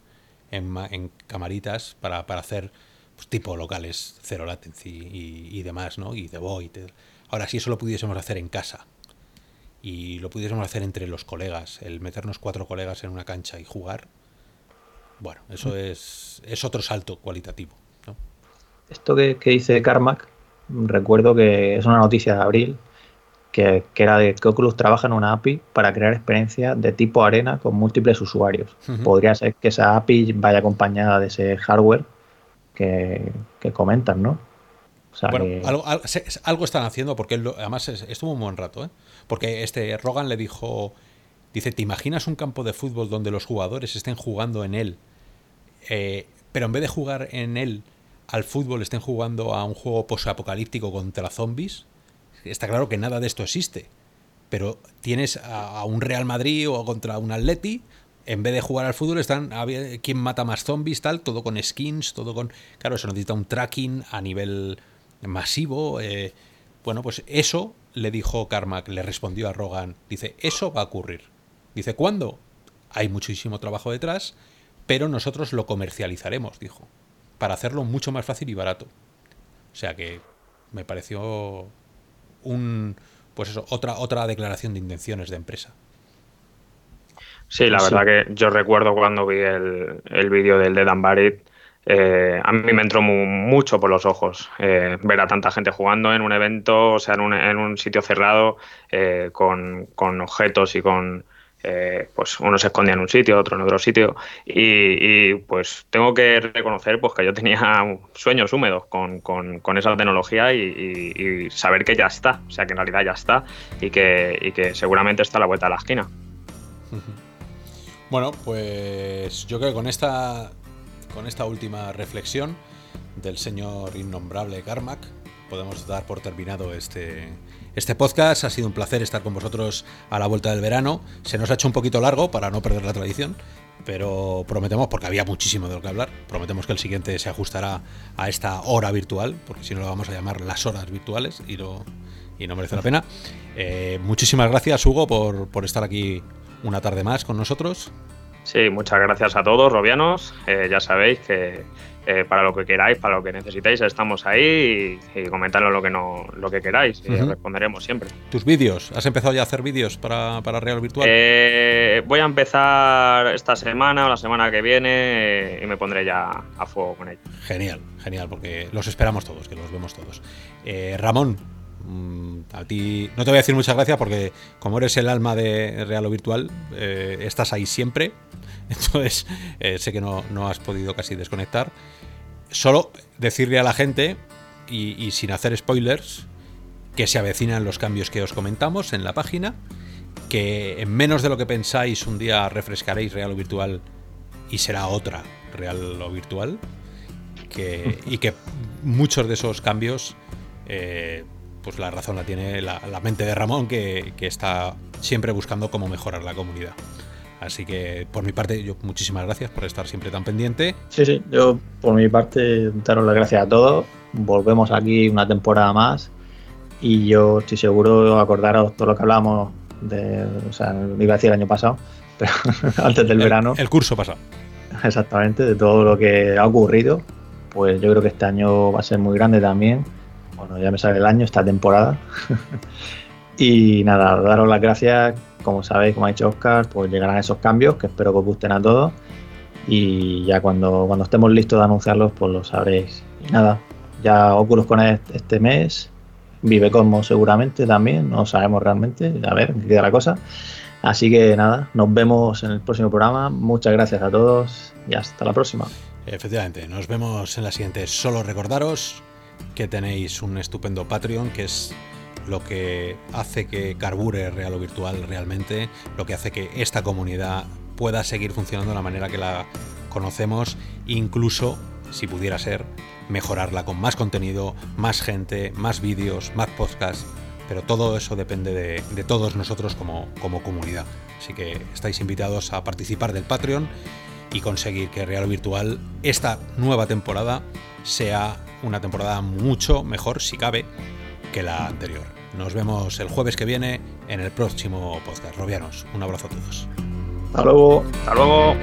en, camaritas para, hacer pues, tipo locales, cero latency y, demás, ¿no? Y de void. Ahora, si eso lo pudiésemos hacer en casa y lo pudiésemos hacer entre los colegas, el meternos cuatro colegas en una cancha y jugar, bueno, eso mm. es, es otro salto cualitativo. Esto que, que dice Carmack, recuerdo que es una noticia de abril, que, era de que Oculus trabaja en una API para crear experiencias de tipo arena con múltiples usuarios. Podría ser que esa API vaya acompañada de ese hardware que, comentan, ¿no? bueno, algo, están haciendo porque él además estuvo un buen rato, ¿eh? Porque este Rogan le dijo, dice, ¿te imaginas un campo de fútbol donde los jugadores estén jugando en él, eh, pero en vez de jugar en él al fútbol estén jugando a un juego posapocalíptico contra zombies? está claro que nada de esto existe. Pero tienes a, un Real Madrid o contra un Atleti, en vez de jugar al fútbol, están quién mata más zombies, tal, todo con skins, todo con. Claro, eso necesita un tracking a nivel masivo. Eh, bueno, pues eso le dijo Carmack, le respondió a Rogan. Dice, eso va a ocurrir. Dice, ¿cuándo? Hay muchísimo trabajo detrás, pero nosotros lo comercializaremos, dijo, para hacerlo mucho más fácil y barato. O sea que me pareció un pues eso, otra, otra declaración de intenciones de empresa. Sí, la verdad que yo recuerdo cuando vi el, el vídeo del de Dan Barrett, eh, a mí me entró mucho por los ojos eh, ver a tanta gente jugando en un evento, o sea, en un, en un sitio cerrado, eh, con, con, objetos y con, eh, pues uno se escondía en un sitio, otro en otro sitio y, pues tengo que reconocer pues que yo tenía sueños húmedos con, esa tecnología y, saber que ya está, o sea que en realidad ya está y que, que seguramente está a la vuelta de la esquina. Bueno, pues yo creo que con esta, con esta última reflexión del señor innombrable Carmack podemos dar por terminado este, este podcast. Ha sido un placer estar con vosotros a la vuelta del verano. Se nos ha hecho un poquito largo para no perder la tradición, pero prometemos, porque había muchísimo de lo que hablar, prometemos que el siguiente se ajustará a esta hora virtual, porque si no lo vamos a llamar las horas virtuales y no, y no merece la pena. Eh, muchísimas gracias, Hugo, por, por estar aquí una tarde más con nosotros. Sí, muchas gracias a todos, robianos. Eh, ya sabéis que eh, para lo que queráis, para lo que necesitéis, estamos ahí y, y comentadlo lo que no, lo que queráis y responderemos siempre. ¿Tus vídeos? ¿Has empezado ya a hacer vídeos para, Real Virtual? Eh, voy a empezar esta semana o la semana que viene y me pondré ya a fuego con ello. Genial, genial, porque los esperamos todos, que los vemos todos. Ramón, a ti no te voy a decir muchas gracias porque como eres el alma de Real o Virtual, estás ahí siempre. Entonces sé que no, no has podido casi desconectar solo decirle a la gente, y, sin hacer spoilers, que se avecinan los cambios que os comentamos en la página, que en menos de lo que pensáis un día refrescaréis real o virtual y será otra real o virtual, y que muchos de esos cambios, eh, pues la razón la tiene la, mente de Ramón, que está siempre buscando cómo mejorar la comunidad. Así que por mi parte, yo muchísimas gracias por estar siempre tan pendiente. Sí, sí, yo por mi parte, daros las gracias a todos. Volvemos aquí una temporada más y yo estoy seguro acordaros todo lo que hablamos de, o sea, iba a decir el año pasado, pero antes del verano. El curso pasado. Exactamente, de todo lo que ha ocurrido. Pues yo creo que este año va a ser muy grande también. Bueno, ya me sale el año, esta temporada. y nada, daros las gracias como sabéis, como ha dicho Oscar, pues llegarán esos cambios que espero que os gusten a todos. Y ya cuando, cuando estemos listos de anunciarlos, pues lo sabréis. Y nada, ya Oculus con este mes, Vive Cosmos seguramente también, no sabemos realmente, a ver qué queda la cosa. Así que nada, nos vemos en el próximo programa. Muchas gracias a todos y hasta la próxima. Efectivamente, nos vemos en la siguiente. Solo recordaros que tenéis un estupendo Patreon, que es lo que hace que carbure Real o Virtual realmente, lo que hace que esta comunidad pueda seguir funcionando de la manera que la conocemos, incluso, si pudiera ser, mejorarla con más contenido, más gente, más vídeos, más podcasts, pero todo eso depende de, todos nosotros como, como comunidad. Así que estáis invitados a participar del Patreon y conseguir que Real Virtual esta nueva temporada sea una temporada mucho mejor, si cabe, que la anterior. Nos vemos el jueves que viene en el próximo podcast. Robianos, un abrazo a todos. Hasta luego. Hasta luego.